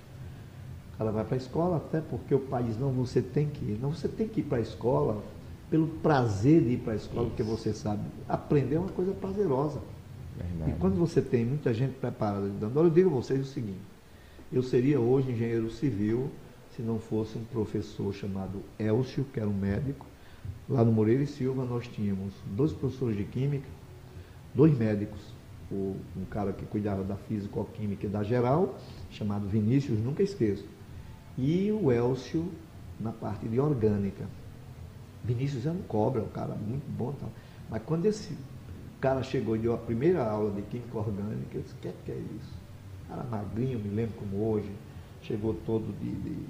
O cara vai para a escola até porque o país não, você tem que ir. Não, você tem que ir para a escola pelo prazer de ir para a escola, porque você sabe, aprender é uma coisa prazerosa. Verdade. E quando você tem muita gente preparada dando, eu digo a vocês o seguinte, eu seria hoje engenheiro civil se não fosse um professor chamado Elcio, que era um médico. Lá no Moreira e Silva nós tínhamos dois professores de química, dois médicos, um cara que cuidava da físico-química e da geral, chamado Vinícius, nunca esqueço, e o Elcio na parte de orgânica. Vinícius era um cobra, um cara muito bom. Tal. Mas quando esse cara chegou e deu a primeira aula de química orgânica, eu disse, o que é, que é isso? Cara magrinho, me lembro como hoje, chegou todo de, de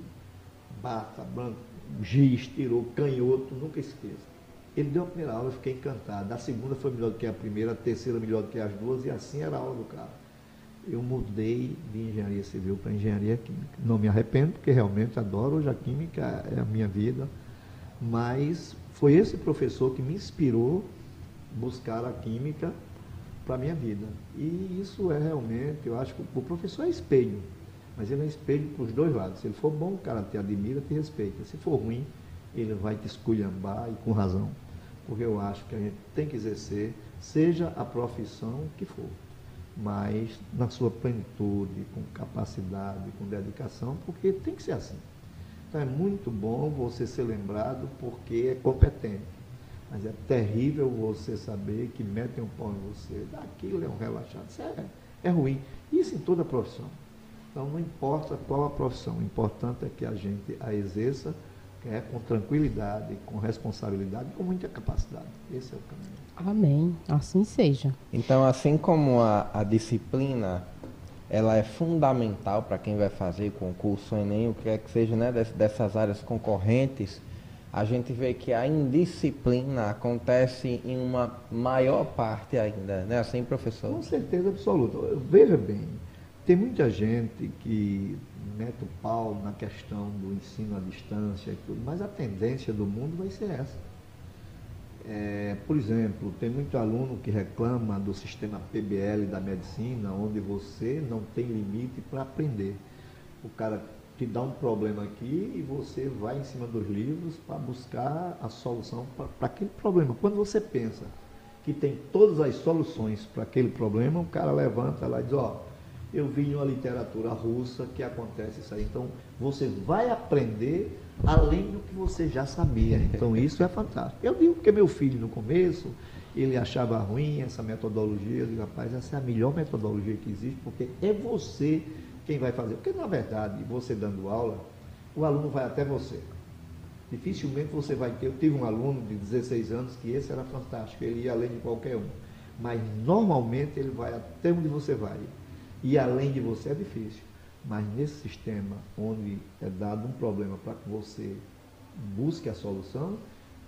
bata, branco, giz, tirou, canhoto, nunca esqueço. Ele deu a primeira aula, eu fiquei encantado. A segunda foi melhor do que a primeira, a terceira melhor do que as duas, e assim era a aula do cara. Eu mudei de engenharia civil para engenharia química. Não me arrependo, porque realmente adoro. Hoje a química é a minha vida. Mas foi esse professor que me inspirou buscar a química para a minha vida. E isso é realmente, eu acho que o professor é espelho, mas ele é espelho para os dois lados. Se ele for bom, o cara te admira, te respeita. Se for ruim, ele vai te esculhambar e com razão. Porque eu acho que a gente tem que exercer, seja a profissão que for, mas na sua plenitude, com capacidade, com dedicação, porque tem que ser assim. Então é muito bom você ser lembrado porque é competente. Mas é terrível você saber que metem um pão em você. Aquilo é um relaxado. Isso é, é ruim. Isso em toda profissão. Então não importa qual a profissão, o importante é que a gente a exerça é, com tranquilidade, com responsabilidade, com muita capacidade. Esse é o caminho. Amém. Assim seja. Então, assim como a, a disciplina ela é fundamental para quem vai fazer concurso Enem, o que é que seja, né, dessas áreas concorrentes, a gente vê que a indisciplina acontece em uma maior parte ainda, né? Assim, professor? Com certeza absoluta. Veja bem, tem muita gente que mete o pau na questão do ensino à distância e tudo, mas a tendência do mundo vai ser essa. É, por exemplo, tem muito aluno que reclama do sistema PBL da medicina, onde você não tem limite para aprender. O cara te dá um problema aqui e você vai em cima dos livros para buscar a solução para aquele problema. Quando você pensa que tem todas as soluções para aquele problema, o cara levanta lá e diz, ó, eu vi em uma literatura russa que acontece isso aí. Então, você vai aprender além do que você já sabia. Então, isso é fantástico. Eu digo porque meu filho, no começo, ele achava ruim essa metodologia. Eu digo, rapaz, essa é a melhor metodologia que existe, porque é você quem vai fazer. Porque, na verdade, você dando aula, o aluno vai até você. Dificilmente você vai ter. Eu tive um aluno de 16 anos que esse era fantástico, ele ia além de qualquer um. Mas, normalmente, ele vai até onde você vai e além de você é difícil. Mas nesse sistema onde é dado um problema para que você busque a solução,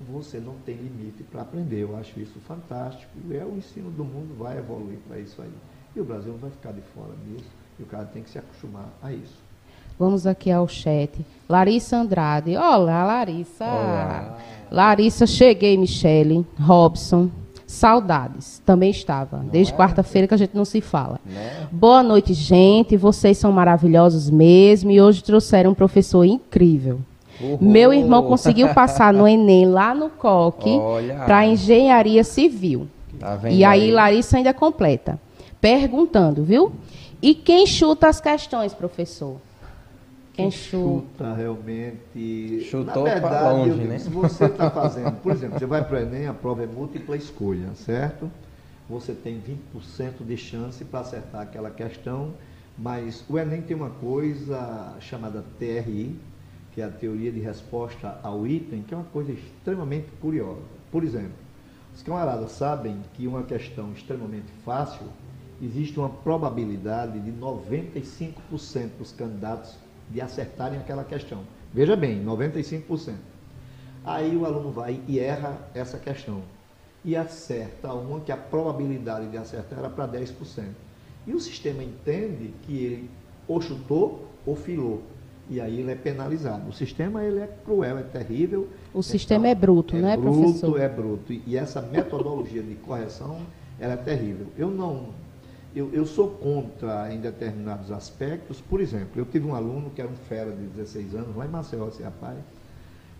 você não tem limite para aprender. Eu acho isso fantástico. E é o ensino do mundo vai evoluir para isso aí. E o Brasil não vai ficar de fora disso. E o cara tem que se acostumar a isso. Vamos aqui ao chat. Larissa Andrade. Olá, Larissa. Olá. Larissa, cheguei, Michele. Robson. Saudades, também estava. Não Desde é? quarta-feira que a gente não se fala. Né? Boa noite, gente. Vocês são maravilhosos mesmo. E hoje trouxeram um professor incrível. Uhul. Meu irmão conseguiu passar no Enem lá no COC para engenharia civil. Tá e aí, aí, Larissa ainda completa. Perguntando, viu? E quem chuta as questões, professor? Quem chuta realmente. Chutou para longe, né? Se você está fazendo, por exemplo, você vai para o Enem, a prova é múltipla escolha, certo? Você tem 20% de chance para acertar aquela questão, mas o Enem tem uma coisa chamada TRI, que é a teoria de resposta ao item, que é uma coisa extremamente curiosa. Por exemplo, os camaradas sabem que uma questão extremamente fácil, existe uma probabilidade de 95% dos candidatos de acertarem aquela questão. Veja bem, 95%. Aí o aluno vai e erra essa questão. e acerta uma que a probabilidade de acertar era para 10%. E o sistema entende que ele ou chutou ou filou. E aí ele é penalizado. O sistema ele é cruel, é terrível. O então, sistema é bruto, é não é, bruto, professor? É bruto. E essa metodologia de correção ela é terrível. Eu não. Eu, eu sou contra em determinados aspectos. Por exemplo, eu tive um aluno que era um fera de 16 anos, lá em Maceió, rapaz.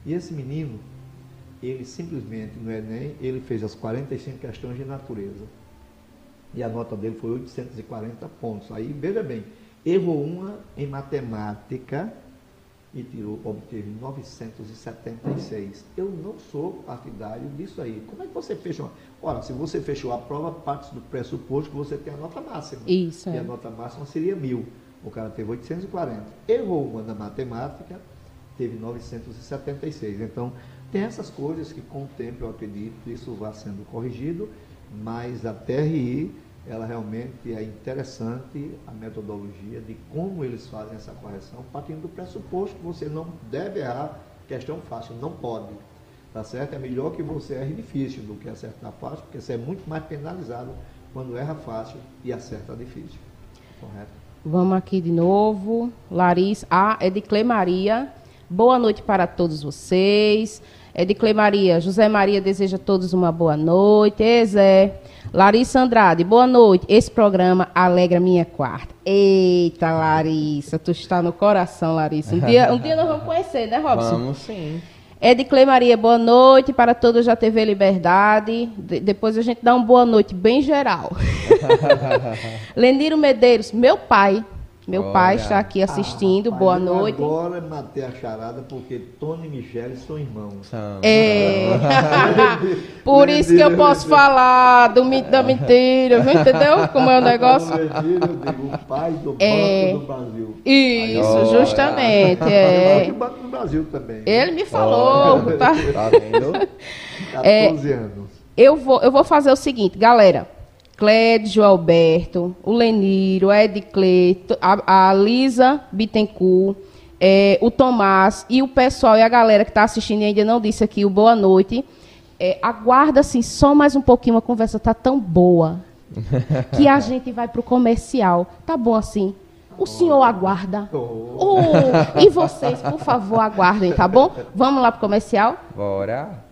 E esse menino, ele simplesmente no Enem, ele fez as 45 questões de natureza. E a nota dele foi 840 pontos. Aí, veja bem, errou uma em matemática e tirou, obteve 976. Eu não sou partidário disso aí. Como é que você fechou? Ora, se você fechou a prova, parte do pressuposto que você tem a nota máxima. Isso. E é. a nota máxima seria mil. O cara teve 840. Errou uma na matemática, teve 976. Então, tem essas coisas que com o tempo eu acredito isso vai sendo corrigido, mas a TRI, ela realmente é interessante a metodologia de como eles fazem essa correção, partindo do pressuposto que você não deve errar questão fácil, não pode. Tá certo? É melhor que você erre difícil do que acertar fácil, porque você é muito mais penalizado quando erra fácil e acerta difícil. Correto? Vamos aqui de novo. Larissa. Ah, é de Clemaria. Boa noite para todos vocês. É de Clemaria. José Maria deseja a todos uma boa noite. E Zé. Larissa Andrade, boa noite. Esse programa alegra minha quarta. Eita, Larissa, tu está no coração, Larissa. Um dia, um dia nós vamos conhecer, né, Robson? Vamos sim. É de Clemaria, boa noite para todos da TV Liberdade. De depois a gente dá uma boa noite bem geral. *laughs* Leniro Medeiros, meu pai, meu Olha. pai está aqui assistindo. Ah, Boa noite. Agora matei a charada porque Tony e Michele são irmãos. São. É. *laughs* Por isso que eu posso falar do mito da mentira, viu? entendeu? Como é o negócio? O pai do É. Banco do Brasil. Isso, Olha. justamente. É. do Banco do Brasil também. Ele me falou, Olha. tá? Tá vendo? *laughs* 14 anos. Eu vou, eu vou fazer o seguinte, galera. Clédio Alberto, o Leniro, a Edicleto, a, a Lisa Bittencourt, é, o Tomás e o pessoal e a galera que está assistindo e ainda não disse aqui o boa noite. É, aguarda assim só mais um pouquinho, a conversa tá tão boa que a *laughs* gente vai pro comercial. Tá bom assim? O senhor aguarda. Oh, e vocês, por favor, aguardem, tá bom? Vamos lá pro comercial? Bora.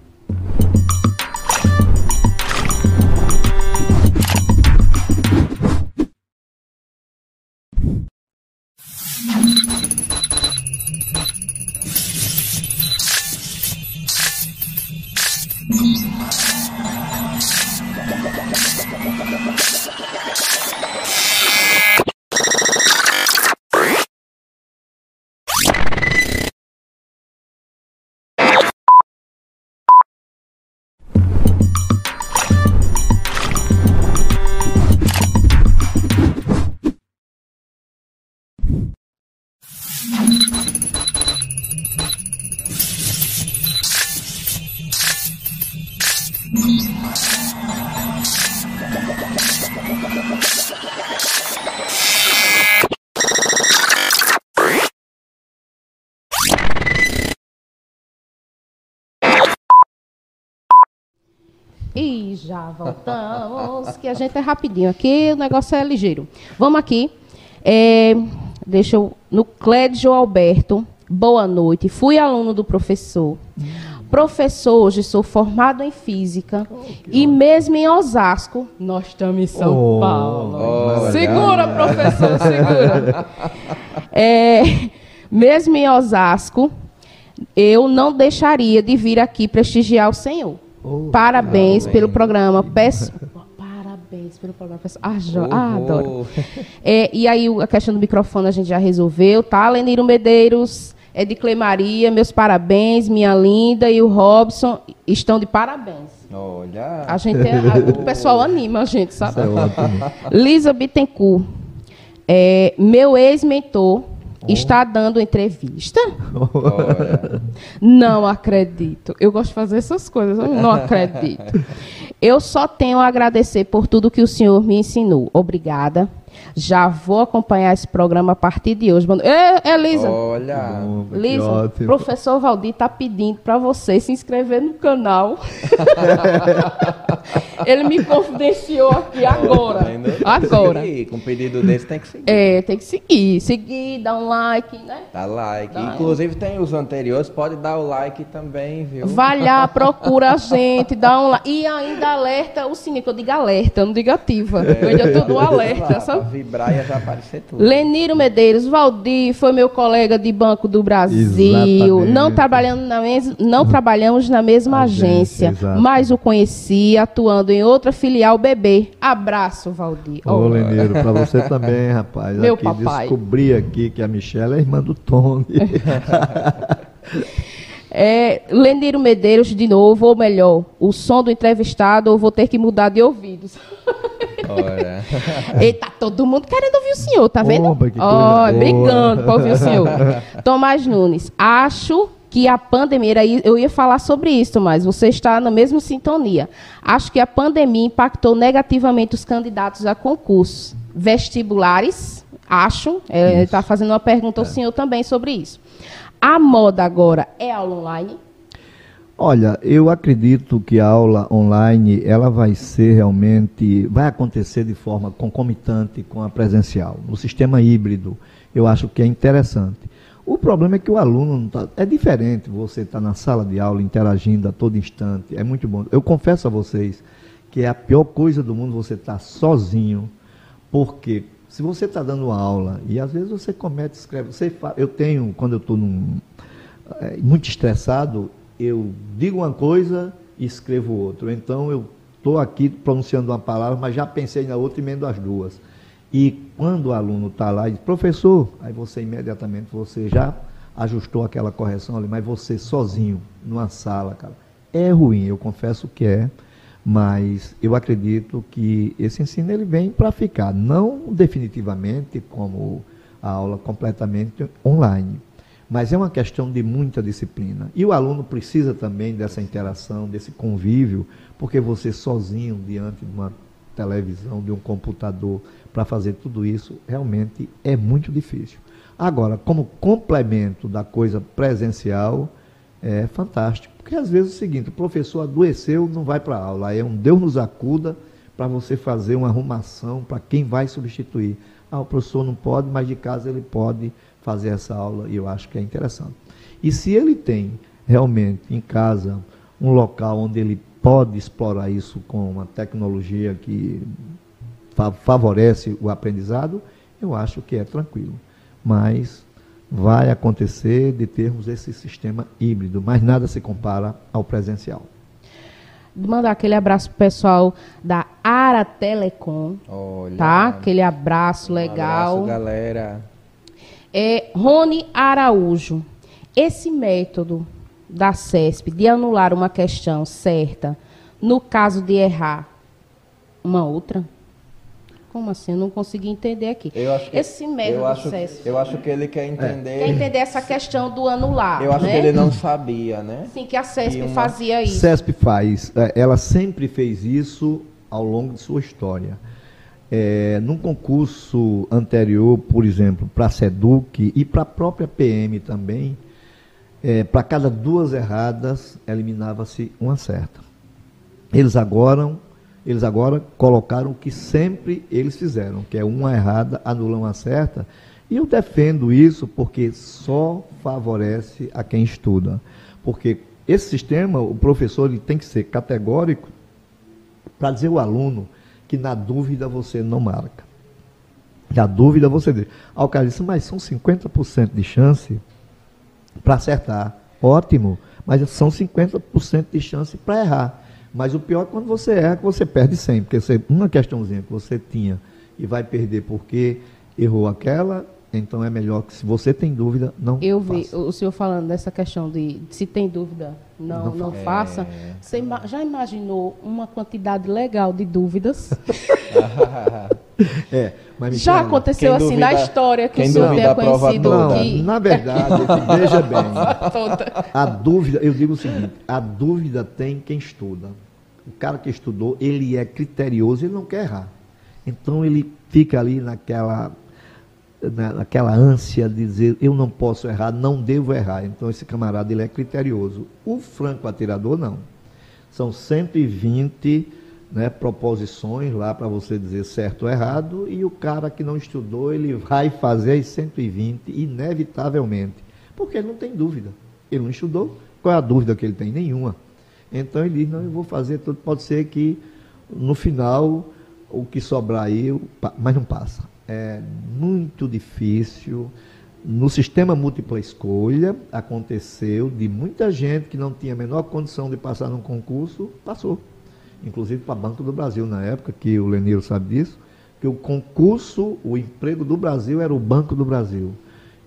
E já voltamos, que a gente é rapidinho aqui, o negócio é ligeiro. Vamos aqui. É, deixa eu. No Clédio Alberto, boa noite. Fui aluno do professor. Professor, hoje sou formado em física. e mesmo em Osasco, nós estamos em São Oh, Paulo. olha. Segura, professor, segura. *laughs* É, mesmo em Osasco, eu não deixaria de vir aqui prestigiar o senhor. Oh, Parabéns parabéns. pelo programa. Peço... *laughs* Parabéns pelo programa. Peço... Ah, jo... ah, Oh, adoro. *laughs* É, e aí a questão do microfone a gente já resolveu, tá? Leniro Medeiros, é de Clemaria, meus parabéns, minha linda e o Robson estão de parabéns. Olha. A gente, é- a- o pessoal anima a gente, sabe? É. Lisa Bittencourt, é, meu ex-mentor, está dando entrevista. Não acredito. Eu gosto de fazer essas coisas, eu não acredito. Eu só tenho a agradecer por tudo que o senhor me ensinou. Obrigada. Já vou acompanhar esse programa a partir de hoje. Ê, Elisa, Olha. Lisa, ótimo. professor Valdir está pedindo para você se inscrever no canal. *laughs* Ele me confidenciou aqui agora. agora. Seguir. Com pedido desse tem que seguir. É, tem que seguir. Seguir, dar um like, né? Dá like. Dá. Inclusive tem os anteriores, pode dar o like também, viu? Vai lá, procura a gente, dá um like. E ainda alerta o sininho, que eu digo alerta, eu não digo ativa. eu ainda tô do alerta, sabe? Vibrar e já aparecer tudo. Leniro Medeiros, Valdir foi meu colega de Banco do Brasil. Exatamente. Não trabalhando na mes... não trabalhamos na mesma Agência, agência, mas o conheci atuando em outra filial BB. Abraço, Valdir. Ô, Oh, Leneiro, pra você também, rapaz. Meu aqui, papai. Descobri aqui que a Michelle é irmã do Tony. *laughs* É, Leniro Medeiros de novo, ou melhor, o som do entrevistado, ou vou ter que mudar de ouvidos. *laughs* Ora. *laughs* Eita, todo mundo querendo ouvir o senhor, tá vendo? Opa, que coisa Ó, boa. brigando para ouvir o senhor. *laughs* Tomás Nunes, acho que a pandemia, eu ia falar sobre isso, mas você está na mesma sintonia. Acho que a pandemia impactou negativamente os candidatos a concursos vestibulares, acho. É, Ele está fazendo uma pergunta ao senhor também sobre isso. A moda agora é aula online? Olha, eu acredito que a aula online ela vai ser realmente, vai acontecer de forma concomitante com a presencial, no sistema híbrido. Eu acho que é interessante. O problema é que o aluno não tá, é diferente. Você está na sala de aula interagindo a todo instante, é muito bom. Eu confesso a vocês que é a pior coisa do mundo você estar sozinho, porque se você está dando aula e às vezes você comete, escreve, você eu tenho quando eu estou num é, muito estressado, eu digo uma coisa e escrevo outra. Então eu estou aqui pronunciando uma palavra, mas já pensei na outra e emendo as duas. E quando o aluno está lá e diz, professor, aí você imediatamente você já ajustou aquela correção ali, mas você sozinho, numa sala, cara, é ruim, eu confesso que é, mas eu acredito que esse ensino ele vem para ficar, não definitivamente como a aula completamente online, mas é uma questão de muita disciplina. E o aluno precisa também dessa interação, desse convívio, porque você sozinho diante de uma televisão, de um computador, para fazer tudo isso, realmente é muito difícil. Agora, como complemento da coisa presencial, é fantástico. Porque às vezes é o seguinte, o professor adoeceu, não vai para a aula. Aí é um Deus nos acuda para você fazer uma arrumação para quem vai substituir. Ah, o professor não pode, mas de casa ele pode fazer essa aula e eu acho que é interessante. E se ele tem realmente em casa um local onde ele pode explorar isso com uma tecnologia que fa- favorece o aprendizado, eu acho que é tranquilo. Mas vai acontecer de termos esse sistema híbrido, mas nada se compara ao presencial. Mandar aquele abraço pro pessoal da Ara Telecom, Olha. tá? Aquele abraço Um legal. abraço, galera. É, Rony Araújo. Esse método da CESP de anular uma questão certa, no caso de errar uma outra? Como assim? Eu não consegui entender aqui. Eu acho que, Esse método eu acho, CESP. eu acho que ele quer entender. Quer entender essa questão do anular, Eu acho né? que ele não sabia, né? Sim, que a CESP uma- fazia isso. CESP faz, eh, ela sempre fez isso ao longo de sua história. É, num concurso anterior, por exemplo, para a SEDUC e para a própria PM também, é, para cada duas erradas, eliminava-se uma certa. Eles agora, eles agora colocaram o que sempre eles fizeram, que é uma errada, anula uma certa. E eu defendo isso porque só favorece a quem estuda. Porque esse sistema, o professor ele tem que ser categórico para dizer ao aluno que na dúvida você não marca. Na dúvida você diz. Aí o cara disse, mas são 50% de chance para acertar. Ótimo, mas são 50% de chance para errar. Mas o pior é quando você erra, que você perde 100, porque você, uma questãozinha que você tinha e vai perder porque errou aquela, então é melhor que se você tem dúvida, não Eu vi faça. o senhor falando dessa questão de se tem dúvida, não, Não não, faça. Você ima- já imaginou uma quantidade legal de dúvidas? *laughs* É, mas já aconteceu assim na duvida- história que o senhor tenha conhecido. Não, que na verdade, *laughs* veja bem, a dúvida, eu digo o seguinte, a dúvida tem quem estuda. O cara que estudou, ele é criterioso, ele não quer errar. Então ele fica ali naquela, na- naquela ânsia de dizer, eu não posso errar, não devo errar. Então esse camarada, ele é criterioso. O franco atirador, não. São 120 né, proposições lá para você dizer certo ou errado, e o cara que não estudou, ele vai fazer as 120, inevitavelmente, porque ele não tem dúvida. Ele não estudou, qual é a dúvida que ele tem? Nenhuma. Então ele diz, não, eu vou fazer tudo, pode ser que no final o que sobrar aí, mas não passa. É muito difícil. No sistema múltipla escolha, aconteceu de muita gente que não tinha a menor condição de passar num concurso, passou inclusive para Banco do Brasil na época, que o Leniro sabe disso, que o concurso, o emprego do Brasil era o Banco do Brasil.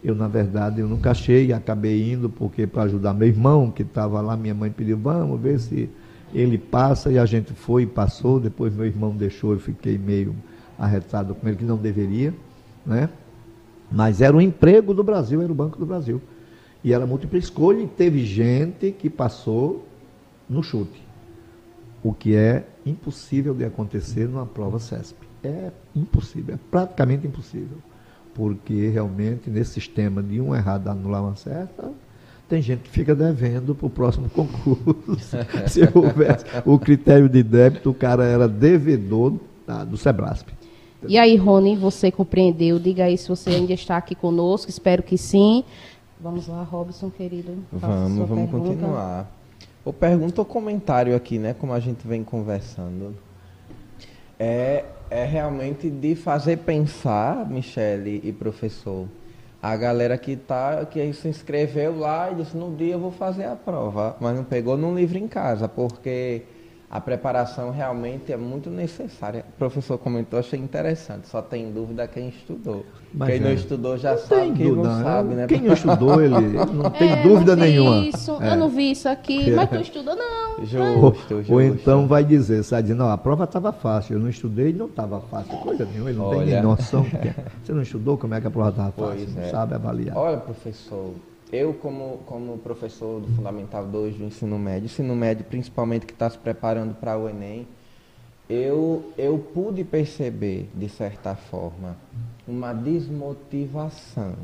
Eu, na verdade, eu nunca achei e acabei indo porque para ajudar meu irmão, que estava lá, minha mãe pediu, vamos ver se ele passa, e a gente foi e passou, depois meu irmão deixou, eu fiquei meio arretado com ele, que não deveria, né? Mas era o emprego do Brasil, era o Banco do Brasil. E era múltipla escolha, e teve gente que passou no chute o que é impossível de acontecer numa prova CESP. É impossível, é praticamente impossível. Porque realmente, nesse sistema de um errado anular uma certa, tem gente que fica devendo para o próximo *laughs* concurso. *laughs* Se houvesse o critério de débito, o cara era devedor tá, do Sebrasp. E aí, Rony, você compreendeu? Diga aí se você ainda está aqui conosco, espero que sim. Vamos lá, Robson, querido. Vamos, vamos pergunta. continuar. Ou pergunta ou comentário aqui, né? Como a gente vem conversando. É, é realmente de fazer pensar, Michele e professor, a galera que tá, que se inscreveu lá e disse, no dia eu vou fazer a prova, mas não pegou num livro em casa, porque a preparação realmente é muito necessária. O professor comentou, achei interessante. Só tem dúvida quem estudou. Mas quem é. não estudou já não sabe, quem dúvida, não sabe, né? Quem não estudou, ele *laughs* não tem é, dúvida nenhuma. Isso, é. Eu não vi isso aqui, *laughs* mas tu estudou não. Justo, justo. Ou então vai dizer, sabe, não, a prova estava fácil, eu não estudei, não estava fácil, coisa nenhuma, ele não Olha. tem nem noção. É. Você não estudou, como é que a prova estava fácil? Pois não é. sabe avaliar. Olha, professor, eu, como, como professor do Fundamental 2 do ensino médio, ensino médio principalmente que está se preparando para o Enem, eu, eu pude perceber, de certa forma, uma desmotivação.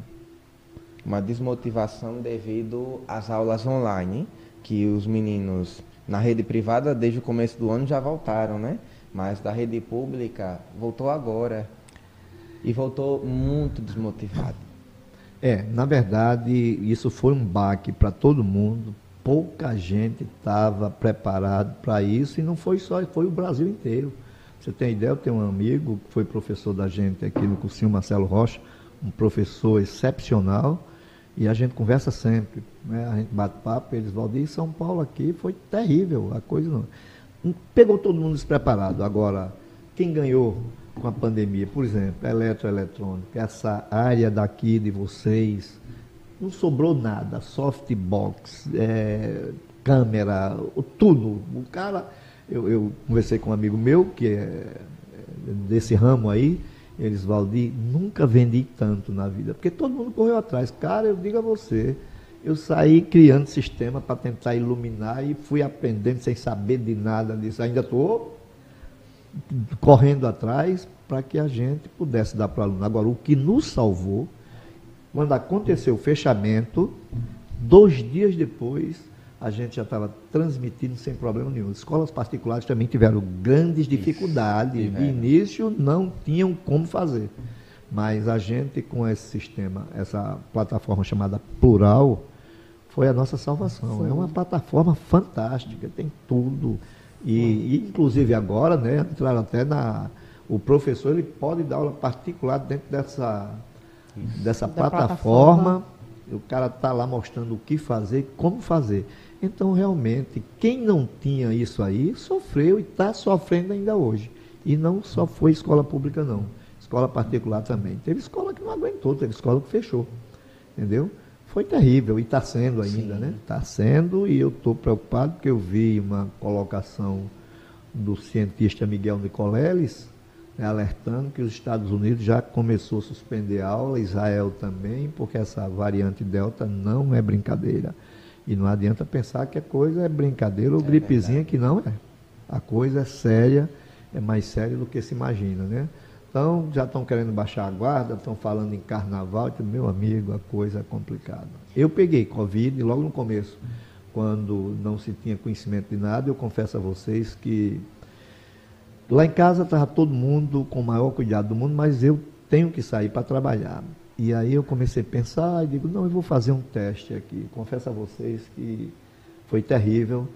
Uma desmotivação devido às aulas online, que os meninos na rede privada, desde o começo do ano, já voltaram, né? Mas da rede pública, voltou agora. E voltou muito desmotivado. É, na verdade, isso foi um baque para todo mundo. Pouca gente estava preparado para isso e não foi só, foi o Brasil inteiro. Você tem ideia, eu tenho um amigo que foi professor da gente aqui no cursinho, Marcelo Rocha, um professor excepcional, e a gente conversa sempre, né? a gente bate papo, eles, Valdir, São Paulo aqui foi terrível, a coisa não. Pegou todo mundo despreparado. Agora, quem ganhou com a pandemia, por exemplo, eletroeletrônica, essa área daqui de vocês, não sobrou nada, softbox, é, câmera, tudo. O cara, eu, eu, conversei com um amigo meu, que é, é desse ramo aí, eles, Valdir, nunca vendi tanto na vida, porque todo mundo correu atrás. Cara, eu digo a você, eu saí criando sistema para tentar iluminar e fui aprendendo sem saber de nada disso. Ainda estou correndo atrás para que a gente pudesse dar para o aluno. Agora, o que nos salvou, quando aconteceu o fechamento, dois dias depois, a gente já estava transmitindo sem problema nenhum. Escolas particulares também tiveram grandes dificuldades. Isso, de início, não tinham como fazer. Mas a gente, com esse sistema, essa plataforma chamada Plural, foi a nossa salvação. Sim. É uma plataforma fantástica, tem tudo. E, inclusive agora, né, entraram até na. O professor ele pode dar aula particular dentro dessa, dessa plataforma. plataforma. O cara está lá mostrando o que fazer, como fazer. Então, realmente, quem não tinha isso aí, sofreu e está sofrendo ainda hoje. E não só foi escola pública, não. Escola particular também. Teve escola que não aguentou, teve escola que fechou. Entendeu? Foi terrível e está sendo ainda, Sim. né? Está sendo e eu estou preocupado porque eu vi uma colocação do cientista Miguel Nicoleles né, alertando que os Estados Unidos já começou a suspender a aula, Israel também, porque essa variante Delta não é brincadeira. E não adianta pensar que a coisa é brincadeira ou é gripezinha, verdade. que não é. A coisa é séria, é mais séria do que se imagina, né? Então, já estão querendo baixar a guarda, estão falando em carnaval. Então, meu amigo, a coisa é complicada. Eu peguei Covid logo no começo, quando não se tinha conhecimento de nada. Eu confesso a vocês que lá em casa estava todo mundo com o maior cuidado do mundo, mas eu tenho que sair para trabalhar. E aí eu comecei a pensar e digo, não, eu vou fazer um teste aqui. Confesso a vocês que foi terrível.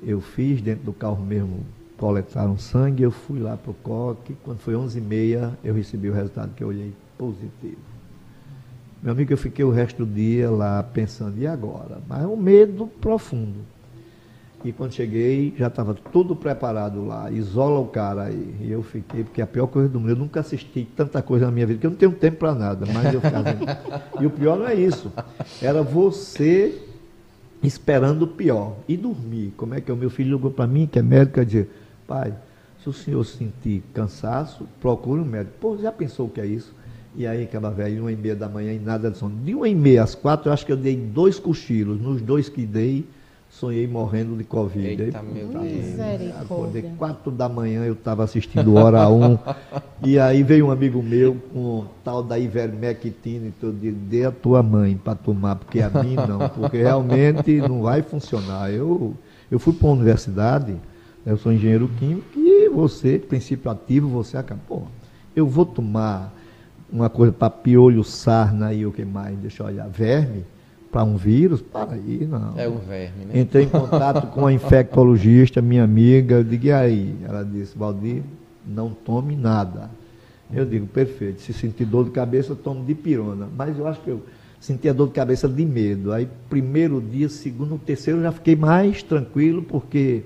Eu fiz dentro do carro mesmo, coletaram sangue, eu fui lá para o coque. Quando foi 11h30, eu recebi o resultado que eu olhei positivo. Meu amigo, eu fiquei o resto do dia lá pensando, e agora? Mas um medo profundo. E quando cheguei, já estava tudo preparado lá. Isola o cara aí. E eu fiquei, porque a pior coisa do mundo, eu nunca assisti tanta coisa na minha vida, porque eu não tenho tempo para nada. Mas eu ficava. e o pior não é isso. Era você esperando o pior. E dormir. Como é que é? O meu filho ligou para mim, que é médico, e disse, pai, se o senhor sentir cansaço, procure um médico. Pô, já pensou o que é isso? E aí, aquela velha, uma e meia da manhã e nada de sono. De uma e meia às quatro, eu acho que eu dei dois cochilos. Nos dois que dei, sonhei morrendo de Covid. Eita, aí, meu Deus. Acordei quatro da manhã, eu estava assistindo Hora 1, e aí veio um amigo meu com tal da Ivermectina e todo dia, dê a tua mãe para tomar, porque a mim não, porque realmente não vai funcionar. Eu, eu fui para a universidade, eu sou engenheiro químico, e você, princípio ativo, você acaba, pô, eu vou tomar uma coisa para piolho, sarna e o que mais, deixa eu olhar, verme, para um vírus, para aí, não. É um verme, né? Entrei em contato com a *laughs* infectologista, minha amiga, eu digo, e aí? Ela disse, Valdir, não tome nada. Eu digo, perfeito, se sentir dor de cabeça, eu tomo de pirona. Mas eu acho que eu senti a dor de cabeça de medo. Aí, primeiro dia, segundo, terceiro, já fiquei mais tranquilo, porque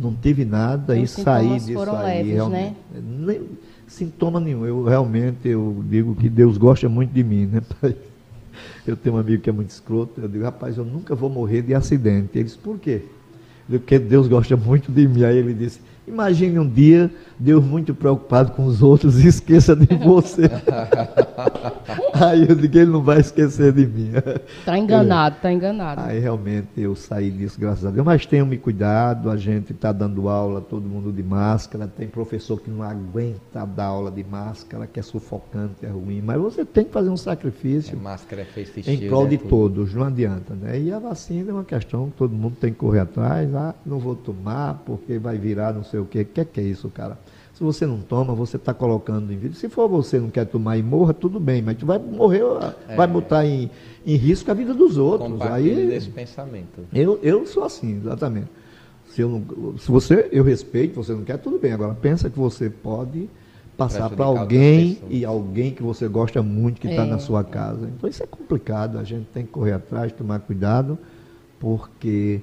não tive nada Os e saí disso foram aí. Leves, realmente. né? Nem, sintoma nenhum. Eu realmente eu digo que Deus gosta muito de mim, né? Eu tenho um amigo que é muito escroto, eu digo, rapaz, eu nunca vou morrer de acidente. Ele disse, por quê? Eu digo, porque Deus gosta muito de mim. Aí ele disse, imagine um dia Deus muito preocupado com os outros e esqueça de *laughs* você. Aí eu digo, ele não vai esquecer de mim. Está enganado, está enganado. Aí realmente eu saí disso, graças a Deus. Mas tenham me cuidado, a gente está dando aula, todo mundo de máscara. Tem professor que não aguenta dar aula de máscara, que é sufocante, é ruim. Mas você tem que fazer um sacrifício. É, máscara é face Em prol de todos, não adianta. Né? E a vacina é uma questão que todo mundo tem que correr atrás. Ah, não vou tomar porque vai virar não sei o quê. O que é, que é isso, cara? Se você não toma, você está colocando em vida. Se for você não quer tomar e morra, tudo bem, mas tu vai morrer, é. vai botar em, em risco a vida dos outros. Aí desse pensamento. Eu, eu sou assim, exatamente. Se, eu não, se você, eu respeito, você não quer, tudo bem. Agora pensa que você pode passar para alguém e alguém que você gosta muito que está é. na sua casa. Então isso é complicado, a gente tem que correr atrás, tomar cuidado, porque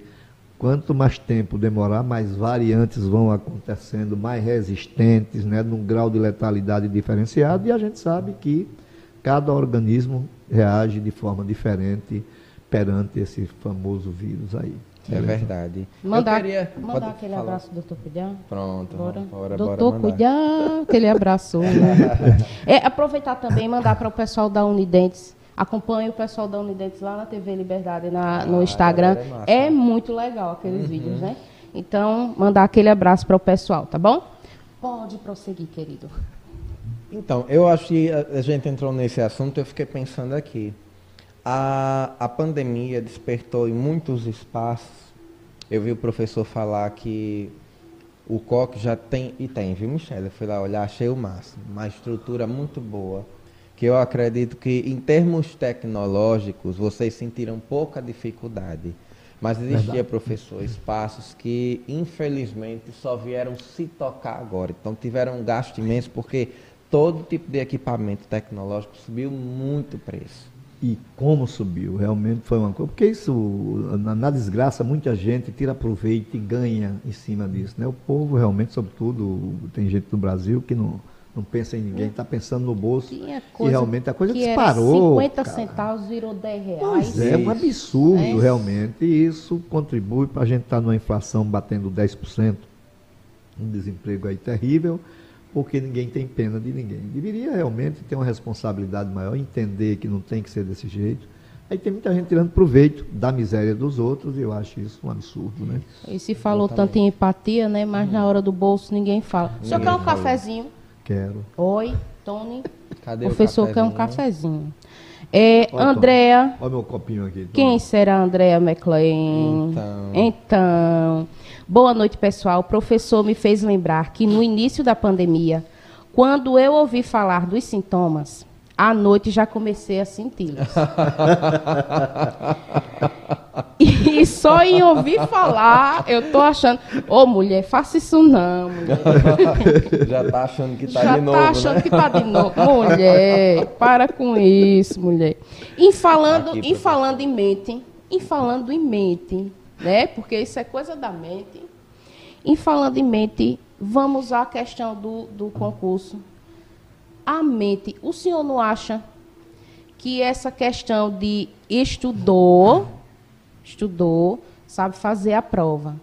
Quanto mais tempo demorar, mais variantes vão acontecendo, mais resistentes, né, num grau de letalidade diferenciado, e a gente sabe que cada organismo reage de forma diferente perante esse famoso vírus aí. É verdade. Mandar, queria... mandar aquele falar. abraço, doutor Cuidar. Pronto, bora. bora doutor Cuidar, aquele abraço. Né? *laughs* é, aproveitar também mandar para o pessoal da Unidentes Acompanhe o pessoal da Unidentes lá na TV Liberdade, na, no ah, Instagram. É, é, muito legal aqueles uhum. vídeos, né? Então, mandar aquele abraço para o pessoal, tá bom? Pode prosseguir, querido. Então, eu acho que a, gente entrou nesse assunto, eu fiquei pensando aqui. A, a pandemia despertou em muitos espaços. Eu vi o professor falar que o COC já tem, e tem, viu, Michelle? Eu fui lá olhar, achei o máximo. Uma estrutura muito boa que eu acredito que em termos tecnológicos vocês sentiram pouca dificuldade. Mas existia, Verdade. professor, espaços que infelizmente só vieram se tocar agora. Então tiveram um gasto imenso porque todo tipo de equipamento tecnológico subiu muito o preço. E como subiu, realmente foi uma coisa. Porque isso, na, na, desgraça, muita gente tira proveito e ganha em cima disso. Né? O povo realmente, sobretudo, tem gente no Brasil que não não pensa em ninguém, está pensando no bolso. e realmente a coisa que disparou. 50 cara. centavos virou 10 reais. Pois é, um absurdo é. realmente. E isso contribui para a gente estar tá numa inflação batendo 10%, um desemprego aí terrível, porque ninguém tem pena de ninguém. Deveria realmente ter uma responsabilidade maior, entender que não tem que ser desse jeito. Aí tem muita gente tirando proveito da miséria dos outros e eu acho isso um absurdo, né? E se falou tanto em empatia, né? Mas hum. na hora do bolso ninguém fala. Ninguém Só quer um cafezinho? Quero. Oi, Tony. Cadê Professor o quer um cafezinho. É, Olha, Andréa. Olha meu copinho aqui. Tony. Quem será Andréa McLean? Então. então. Boa noite, pessoal. O professor me fez lembrar que no início da pandemia, quando eu ouvi falar dos sintomas, à noite já comecei a senti-los. *laughs* e só em ouvir falar, eu tô achando, ô oh, mulher, faça isso não, mulher. *laughs* Já tá achando que tá já de novo, tá achando né? que tá de novo. Mulher, para com isso, mulher. E falando, Aqui, em falando em mente, em falando em mente, né? Porque isso é coisa da mente. Em falando em mente, vamos à questão do, do concurso. A mente, o senhor não acha que essa questão de estudou, estudou, sabe fazer a prova,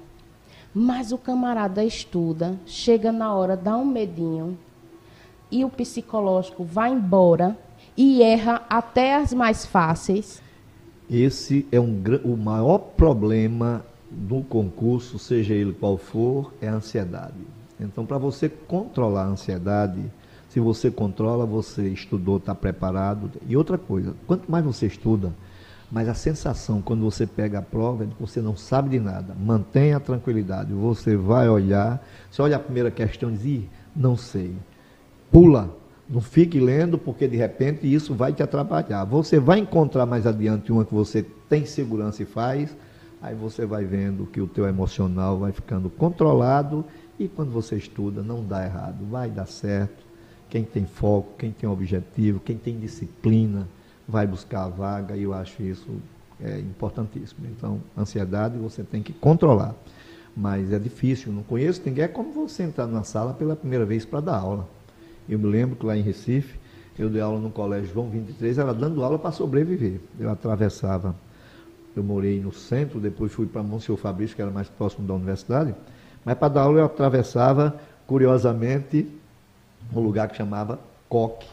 mas o camarada estuda, chega na hora, dá um medinho, e o psicológico vai embora e erra até as mais fáceis. Esse é um, o maior problema do concurso, seja ele qual for, é a ansiedade. Então, para você controlar a ansiedade, se você controla, você estudou, está preparado. E outra coisa, quanto mais você estuda, mais a sensação quando você pega a prova é de que você não sabe de nada. Mantenha a tranquilidade. Você vai olhar, você olha a primeira questão e diz, Ih, não sei pula, não fique lendo, porque de repente isso vai te atrapalhar. Você vai encontrar mais adiante uma que você tem segurança e faz, aí você vai vendo que o teu emocional vai ficando controlado e quando você estuda não dá errado, vai dar certo. Quem tem foco, quem tem objetivo, quem tem disciplina, vai buscar a vaga e eu acho isso é importantíssimo. Então, ansiedade você tem que controlar. Mas é difícil, não conheço ninguém. É como você entrar na sala pela primeira vez para dar aula. Eu me lembro que lá em Recife, eu dei aula no colégio João 23, era dando aula para sobreviver. Eu atravessava, eu morei no centro, depois fui para Monsenhor Fabrício, que era mais próximo da universidade, mas para dar aula eu atravessava, curiosamente, um lugar que chamava Coque.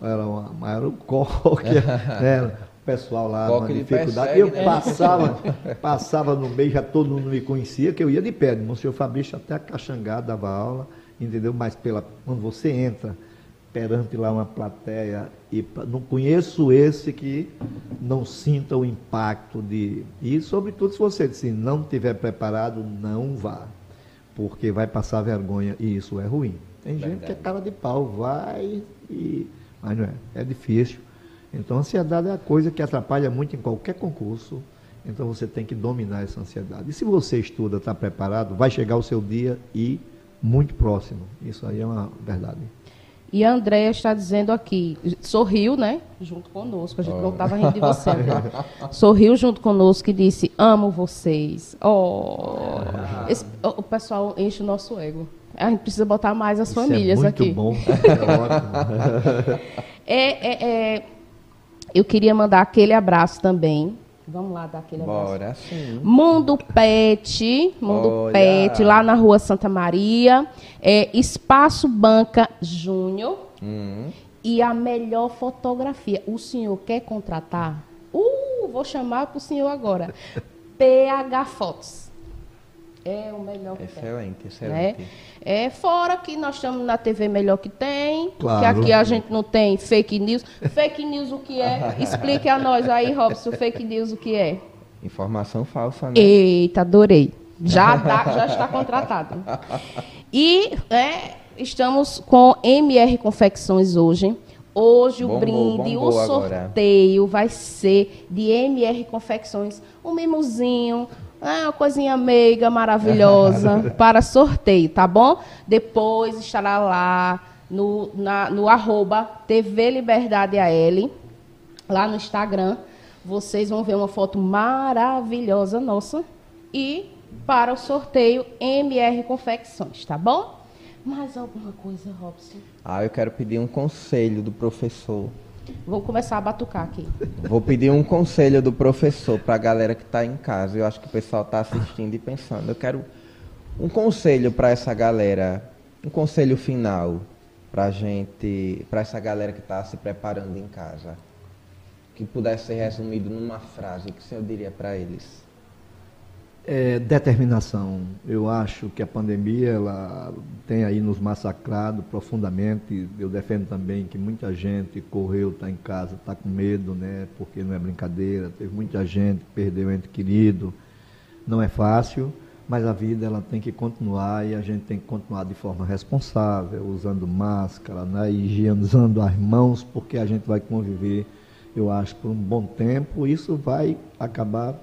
Era, uma, era o Coque, *laughs* né? o pessoal lá, Coque uma dificuldade. persegue, eu né? passava, *laughs* passava no meio, já todo mundo me conhecia, que eu ia de pé, de Monsenhor Fabrício até a Caxangá, dava aula, entendeu? Mas pela, quando você entra perante lá uma plateia, e não conheço esse que não sinta o impacto de. E, sobretudo, se você assim, não estiver preparado, não vá, porque vai passar vergonha e isso é ruim. Tem gente que é Verdade. cara de pau, vai e. Mas não é, é difícil. Então, a ansiedade é a coisa que atrapalha muito em qualquer concurso. Então, você tem que dominar essa ansiedade. E se você estuda, está preparado, vai chegar o seu dia e muito próximo. Isso aí é uma verdade. E a Andréia está dizendo aqui, sorriu, né? Junto conosco. A gente não estava rindo de você, Andréia. Sorriu junto conosco e disse: Amo vocês. Oh. Esse- o pessoal enche o nosso ego. A gente precisa botar mais as Isso famílias é muito aqui. bom. *laughs* É. É, é, é, eu queria mandar aquele abraço também. Vamos lá dar aquele abraço. Bora sim. Mundo Pet, Mundo Olha. Pet, lá na rua Santa Maria, é, Espaço Banca Júnior Hum. e a melhor fotografia. O senhor quer contratar? Uh, vou chamar para o senhor agora. PH Fotos. É o melhor que tem. Excelente, Né? excelente. É fora que nós estamos na TV melhor que tem, Claro. que aqui a gente não tem fake news. Fake news o que é? *laughs* Explique a nós aí, Robson, fake news o que é. Informação falsa, né? Eita, adorei. Já, dá- já está contratado. E é, estamos com MR Confecções hoje. Hoje o Bombou, brinde, o bombou agora. sorteio vai ser de MR Confecções. Um mimozinho, ah, uma coisinha meiga, maravilhosa, *laughs* para sorteio, tá bom? Depois estará lá no, na- no arroba TV Liberdade AL, lá no Instagram. Vocês vão ver uma foto maravilhosa nossa. E para o sorteio MR Confecções, tá bom? Mais alguma coisa, Robson? Ah, eu quero pedir um conselho do professor. Vou começar a batucar aqui. Vou pedir um conselho do professor para a galera que está em casa. Eu acho que o pessoal está assistindo e pensando. Eu quero um conselho para essa galera, um conselho final para gente, para essa galera que está se preparando em casa, que pudesse ser resumido numa frase. Que o senhor diria para eles? É, determinação. Eu acho que a pandemia ela tem aí nos massacrado profundamente. Eu defendo também que muita gente correu, está em casa, está com medo, né? Porque não é brincadeira. Teve muita gente que perdeu ente querido. Não é fácil, mas a vida ela tem que continuar e a gente tem que continuar de forma responsável, usando máscara, né, higienizando as mãos, porque a gente vai conviver, eu acho, por um bom tempo. Isso vai acabar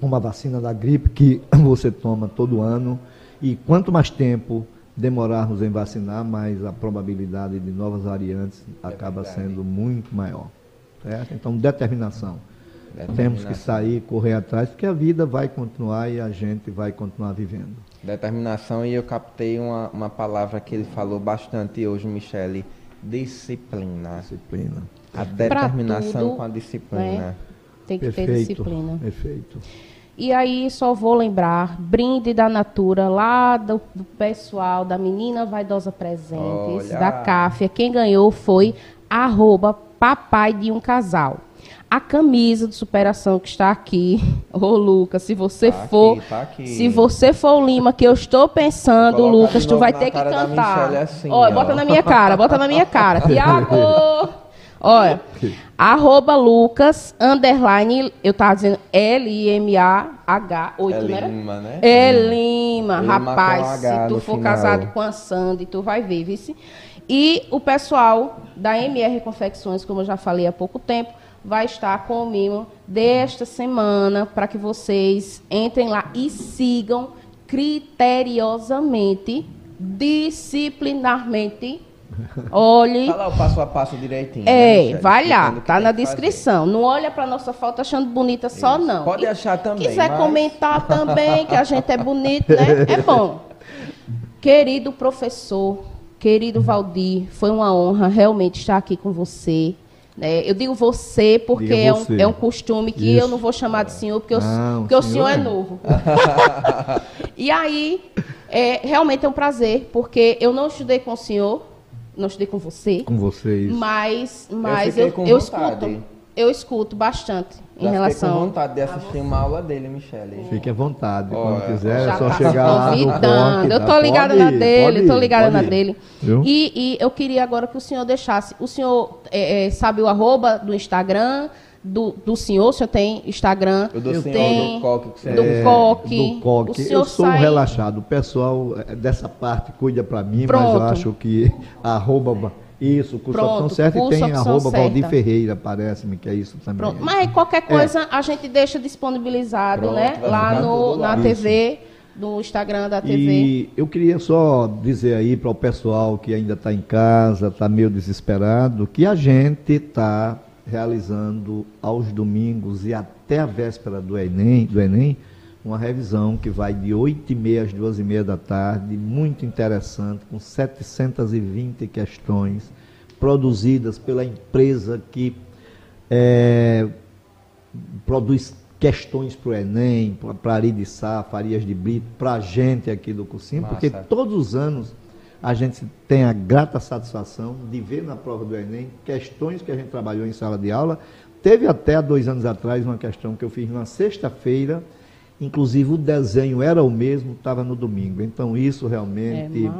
com a vacina da gripe que *clears throat* você toma todo ano. E quanto mais tempo demorarmos em vacinar, mais a probabilidade de novas variantes é acaba sendo muito maior. Certo? Então, determinação. Temos que sair, correr atrás, porque a vida vai continuar e a gente vai continuar vivendo. Determinação, e eu captei uma, uma palavra que ele falou bastante hoje, Michele, disciplina. Disciplina. A determinação tudo, com a disciplina. Né? Tem que Perfeito. ter disciplina. Perfeito. E aí só vou lembrar, brinde da Natura, lá do, do pessoal da Menina Vaidosa Presentes, Olha. da CAFIA. Quem ganhou foi arroba papai de um casal a camisa de superação que está aqui. *laughs* Ô, Lucas, se você tá for. Aqui, tá aqui. Se você for o Lima, que eu estou pensando, Lucas, tu vai ter que cantar. Assim, Olha, bota na minha cara, bota na minha cara. *laughs* Tiago! Olha, arroba Lucas, underline, eu tava dizendo L-I-M-A-H, 8, é né? Lima, né? É Lima, Lima rapaz. Se tu for final. casado com a Sandy, tu vai ver, vice. E o pessoal da MR Confecções, como eu já falei há pouco tempo, vai estar com o mimo desta semana para que vocês entrem lá e sigam criteriosamente, disciplinarmente. Olhe. Fala o passo a passo direitinho. É, né, vai lá, tá na descrição. Fazer. Não olha para nossa foto achando bonita só Isso. não. Pode achar também. Quiser mas... comentar também que a gente é bonito, né? É bom. *laughs* Querido professor, querido Valdir, foi uma honra realmente estar aqui com você. É, eu digo você porque é, um, é, um, costume que Isso. eu não vou chamar de senhor, porque, não, porque o senhor é, é novo. *laughs* e aí, é, realmente é um prazer, porque eu não estudei com o senhor, não estudei com você. Com vocês. Mas, mas eu, eu, eu escuto. Eu escuto bastante em Já relação. com vontade de assistir uma aula dele, Michele. Fique à vontade. Quando quiser, é só tá chegar lá. Convidando. eu tô ligada na dele, tô ligada na dele. E, e, eu queria agora que o senhor deixasse. O senhor é, é, sabe o arroba do Instagram? Do, do senhor, o senhor tem Instagram? Eu do senhor, tem, do Coque. Do é, Coque. Do Coque. Eu sou sai... um relaxado. O pessoal é, dessa parte cuida para mim, Pronto. mas eu acho que *laughs* arroba isso, curso Pronto, opção certa e tem arroba certa. Valdir Ferreira, parece-me que é isso também. Pronto. Mas qualquer coisa é. a gente deixa disponibilizado, Pronto, né? Lá no, na TV, no Instagram da TV. E eu queria só dizer aí para o pessoal que ainda está em casa, está meio desesperado, que a gente está realizando aos domingos e até a véspera do Enem, do Enem uma revisão que vai de 8h30 às 2h30 da tarde, muito interessante, com 720 questões produzidas pela empresa que é, produz questões para o Enem, para Ari de Sá, Farias de Brito, para a gente aqui do cursinho, Massa. porque todos os anos a gente tem a grata satisfação de ver na prova do Enem questões que a gente trabalhou em sala de aula. Teve até há dois anos atrás uma questão que eu fiz numa sexta-feira, Inclusive o desenho era o mesmo, estava no domingo. Então isso realmente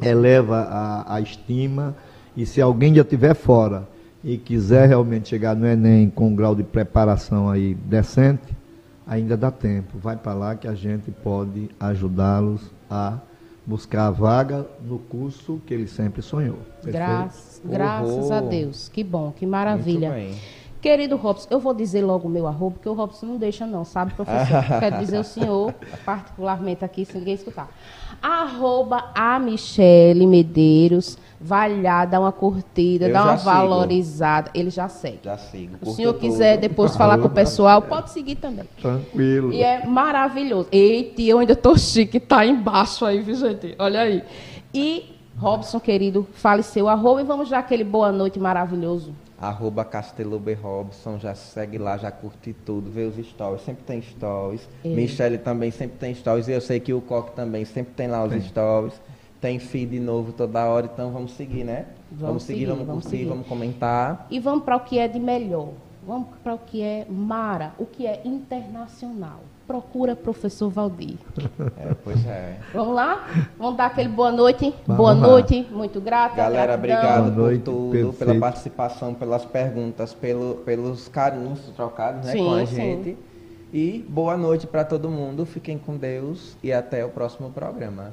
é eleva a, a, estima. E se alguém já estiver fora e quiser realmente chegar no Enem com um grau de preparação aí decente, ainda dá tempo. Vai para lá que a gente pode ajudá-los a buscar a vaga no curso que ele sempre sonhou. Graças, graças a Deus. Que bom, que maravilha. Muito bem. Querido Robson, eu vou dizer logo o meu arroba, porque o Robson não deixa não, sabe, professor? *laughs* Quero dizer o senhor, particularmente aqui, se ninguém escutar. Arroba a Michele Medeiros, vai lá, dá uma curtida, eu dá uma valorizada. Ele já segue. Já sigo. O senhor quiser depois falar com o pessoal, *laughs* pode seguir também. Tranquilo. E é maravilhoso. Eita, eu ainda tô chique, tá embaixo aí, viu, gente? Olha aí. E, Robson, querido, fale seu arroba e vamos dar aquele boa noite maravilhoso arroba Castelobe Robson, já segue lá, já curte tudo, vê os stories, sempre tem stories. É. Michele também sempre tem stories, e eu sei que o Coque também sempre tem lá os tem. stories. Tem feed novo toda hora, então vamos seguir, né? Vamos, vamos seguir, seguir, vamos, vamos curtir, seguir. vamos comentar. E vamos para o que é de melhor. Vamos para o que é Mara, o que é internacional procura professor Valdir. *laughs* É, pois é. Vamos lá? Vamos dar aquele boa noite. Vamos boa lá. noite, muito grata. Galera, gratidão. obrigado noite, por tudo, perfeito. pela participação, pelas perguntas, pelo, pelos carinhos trocados né, sim, com a sim. gente. E boa noite para todo mundo. Fiquem com Deus e até o próximo programa.